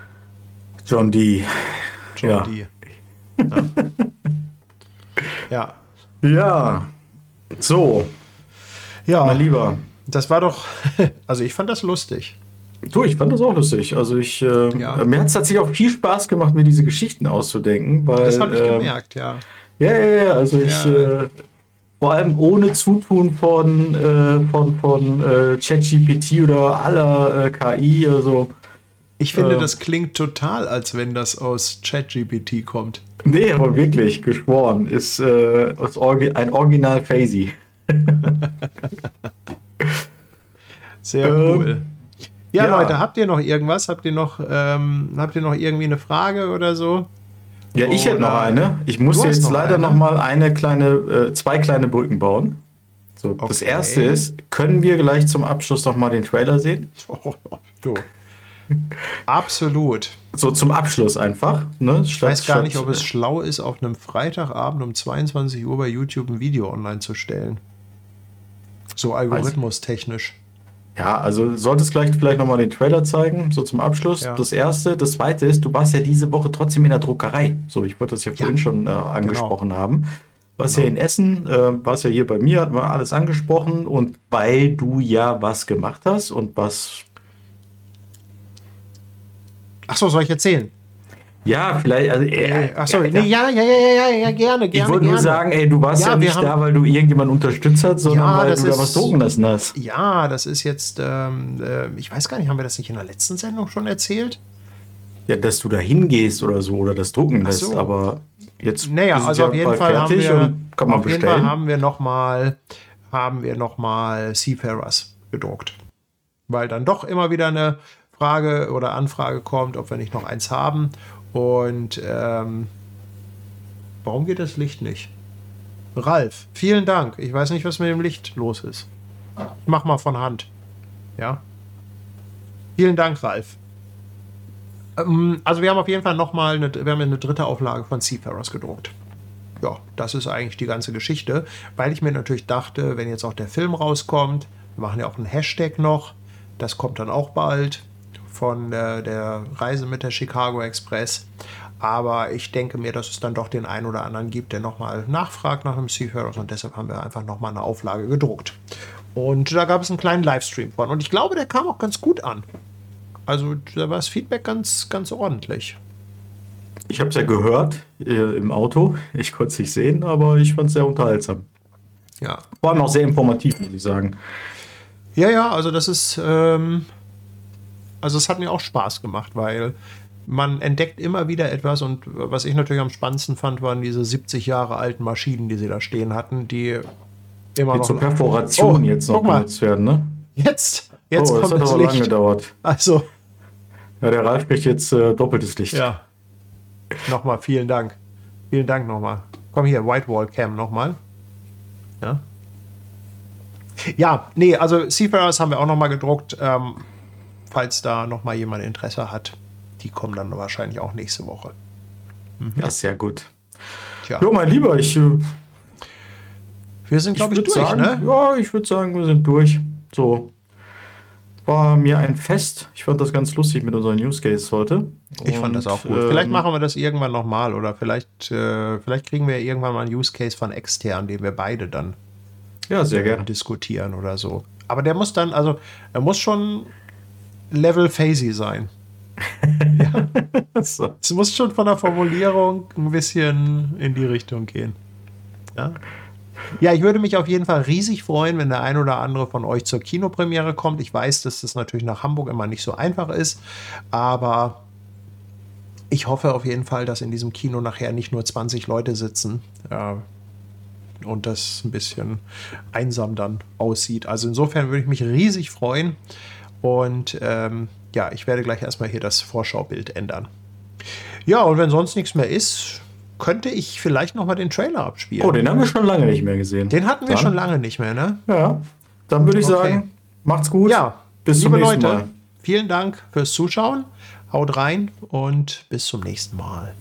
John D. John Ja. D. Ja. ja. Ja. So, Ja, mein Lieber. das war doch, also ich fand das lustig. Du, ich fand das auch lustig. Also ich, äh, Ja. mir hat es tatsächlich auch viel Spaß gemacht, mir diese Geschichten auszudenken, weil Das habe ich ähm, gemerkt, ja. Ja, ja, ja. Also ich, Ja. äh, vor allem ohne Zutun von äh, von von äh, ChatGPT oder aller äh, KI, also Ich finde, Äh. das klingt total, als wenn das aus ChatGPT kommt. nee, aber wirklich geschworen ist äh, aus Orgi ein Original Phasey. Sehr Ähm, cool. Ja, ja. Leute, habt ihr noch irgendwas? Habt ihr noch, ähm, habt ihr noch irgendwie eine Frage oder so? Ja, ich hätte noch eine. Ich muss jetzt noch leider eine? noch mal eine kleine, äh, zwei kleine Brücken bauen. So, das Okay. erste ist, können wir gleich zum Abschluss noch mal den Trailer sehen? Oh, du. Absolut. So zum Abschluss einfach. Ne? Ich weiß gar nicht, ob es schlau ist, auf einem Freitagabend um 22 Uhr bei YouTube ein Video online zu stellen. So algorithmustechnisch. Ja, also solltest gleich vielleicht nochmal den Trailer zeigen, so zum Abschluss. Ja. Das erste. Das zweite ist, du warst ja diese Woche trotzdem in der Druckerei. So, ich wollte das ja vorhin schon äh, angesprochen haben. Warst ja in Essen, äh, warst ja hier bei mir, hat man alles angesprochen. Und weil du ja was gemacht hast und was, Achso, soll ich erzählen? ja, vielleicht, also, äh, Achso, ja, nee, ja, ja, ja, ja, ja, ja, gerne, Ich gerne. wollte nur gerne. sagen, ey, du warst Ja, ja, nicht haben- da, weil du irgendjemanden unterstützt hast, sondern Ja, weil du da ist- was drucken lassen hast. Ja, das ist jetzt, ähm, äh, ich weiß gar nicht, haben wir das nicht in der letzten Sendung schon erzählt? Ja, dass du da hingehst oder so oder das drucken lässt, so. aber jetzt Naja, also auf jeden Fall haben wir, auf jeden bestellen. Fall haben wir nochmal, haben wir noch mal Seafarers gedruckt. Weil dann doch immer wieder eine Frage oder Anfrage kommt, ob wir nicht noch eins haben. Und ähm, warum geht das Licht nicht? Ralf, vielen Dank. Ich weiß nicht, was mit dem Licht los ist. Ich mach mal von Hand. Ja. Vielen Dank, Ralf. Ähm, also wir haben auf jeden Fall nochmal eine, wir haben eine dritte Auflage von Seafarers gedruckt. Ja, das ist eigentlich die ganze Geschichte, weil ich mir natürlich dachte, wenn jetzt auch der Film rauskommt, wir machen ja auch einen Hashtag noch, das kommt dann auch bald von äh, der Reise mit der Chicago Express. Aber ich denke mir, dass es dann doch den einen oder anderen gibt, der nochmal nachfragt nach einem Seafarers und deshalb haben wir einfach nochmal eine Auflage gedruckt. Und da gab es einen kleinen Livestream von und ich glaube, der kam auch ganz gut an. Also da war das Feedback ganz, ganz ordentlich. Ich habe es ja gehört äh, im Auto. Ich konnte es nicht sehen, aber ich fand es sehr unterhaltsam. Ja, Vor allem auch sehr informativ, muss ich sagen. Ja, ja, also das ist, ähm, also es hat mir auch Spaß gemacht, weil man entdeckt immer wieder etwas und was ich natürlich am spannendsten fand, waren diese 70 Jahre alten Maschinen, die sie da stehen hatten, die immer Die noch... zur Perforation Oh, jetzt noch benutzt werden, ne? Jetzt, jetzt oh, das kommt hat das aber lange Licht. gedauert. Also, Ja, der Ralf kriegt jetzt äh, doppeltes Licht. ja. nochmal vielen Dank. Vielen Dank nochmal. Komm hier, Whitewall Cam nochmal. Ja. Ja, nee, also Seafarers haben wir auch nochmal gedruckt. Ähm, falls da nochmal jemand Interesse hat, die kommen dann wahrscheinlich auch nächste Woche. Ja, sehr gut. Tja, Jo, mein Lieber, ich, äh, wir sind, glaube ich, würd durch, sagen, ne? ja, ich würde sagen, wir sind durch. So. War mir ein Fest. Ich fand das ganz lustig mit unseren News Case heute. Ich fand das Und, auch gut. Vielleicht ähm, machen wir das irgendwann nochmal oder vielleicht, äh, vielleicht kriegen wir irgendwann mal einen Use Case von extern, den wir beide dann Ja, sehr äh, gerne. diskutieren oder so. Aber der muss dann, also, er muss schon Level Phasey sein. So. Es muss schon von der Formulierung ein bisschen in die Richtung gehen. Ja? ja, ich würde mich auf jeden Fall riesig freuen, wenn der ein oder andere von euch zur Kinopremiere kommt. Ich weiß, dass das natürlich nach Hamburg immer nicht so einfach ist, aber ich hoffe auf jeden Fall, dass in diesem Kino nachher nicht nur 20 Leute sitzen. Ja, und das ein bisschen einsam dann aussieht. Also insofern würde ich mich riesig freuen. Und ähm, ja, ich werde gleich erstmal hier das Vorschaubild ändern. Ja, und wenn sonst nichts mehr ist, könnte ich vielleicht noch mal den Trailer abspielen. Oh, den haben wir schon lange nicht mehr gesehen. Den hatten wir Dann- schon lange nicht mehr, ne? Ja, dann würde ich Okay. sagen, macht's gut. Ja, bis zum liebe nächsten Leute, Mal. vielen Dank fürs Zuschauen. Haut rein und bis zum nächsten Mal.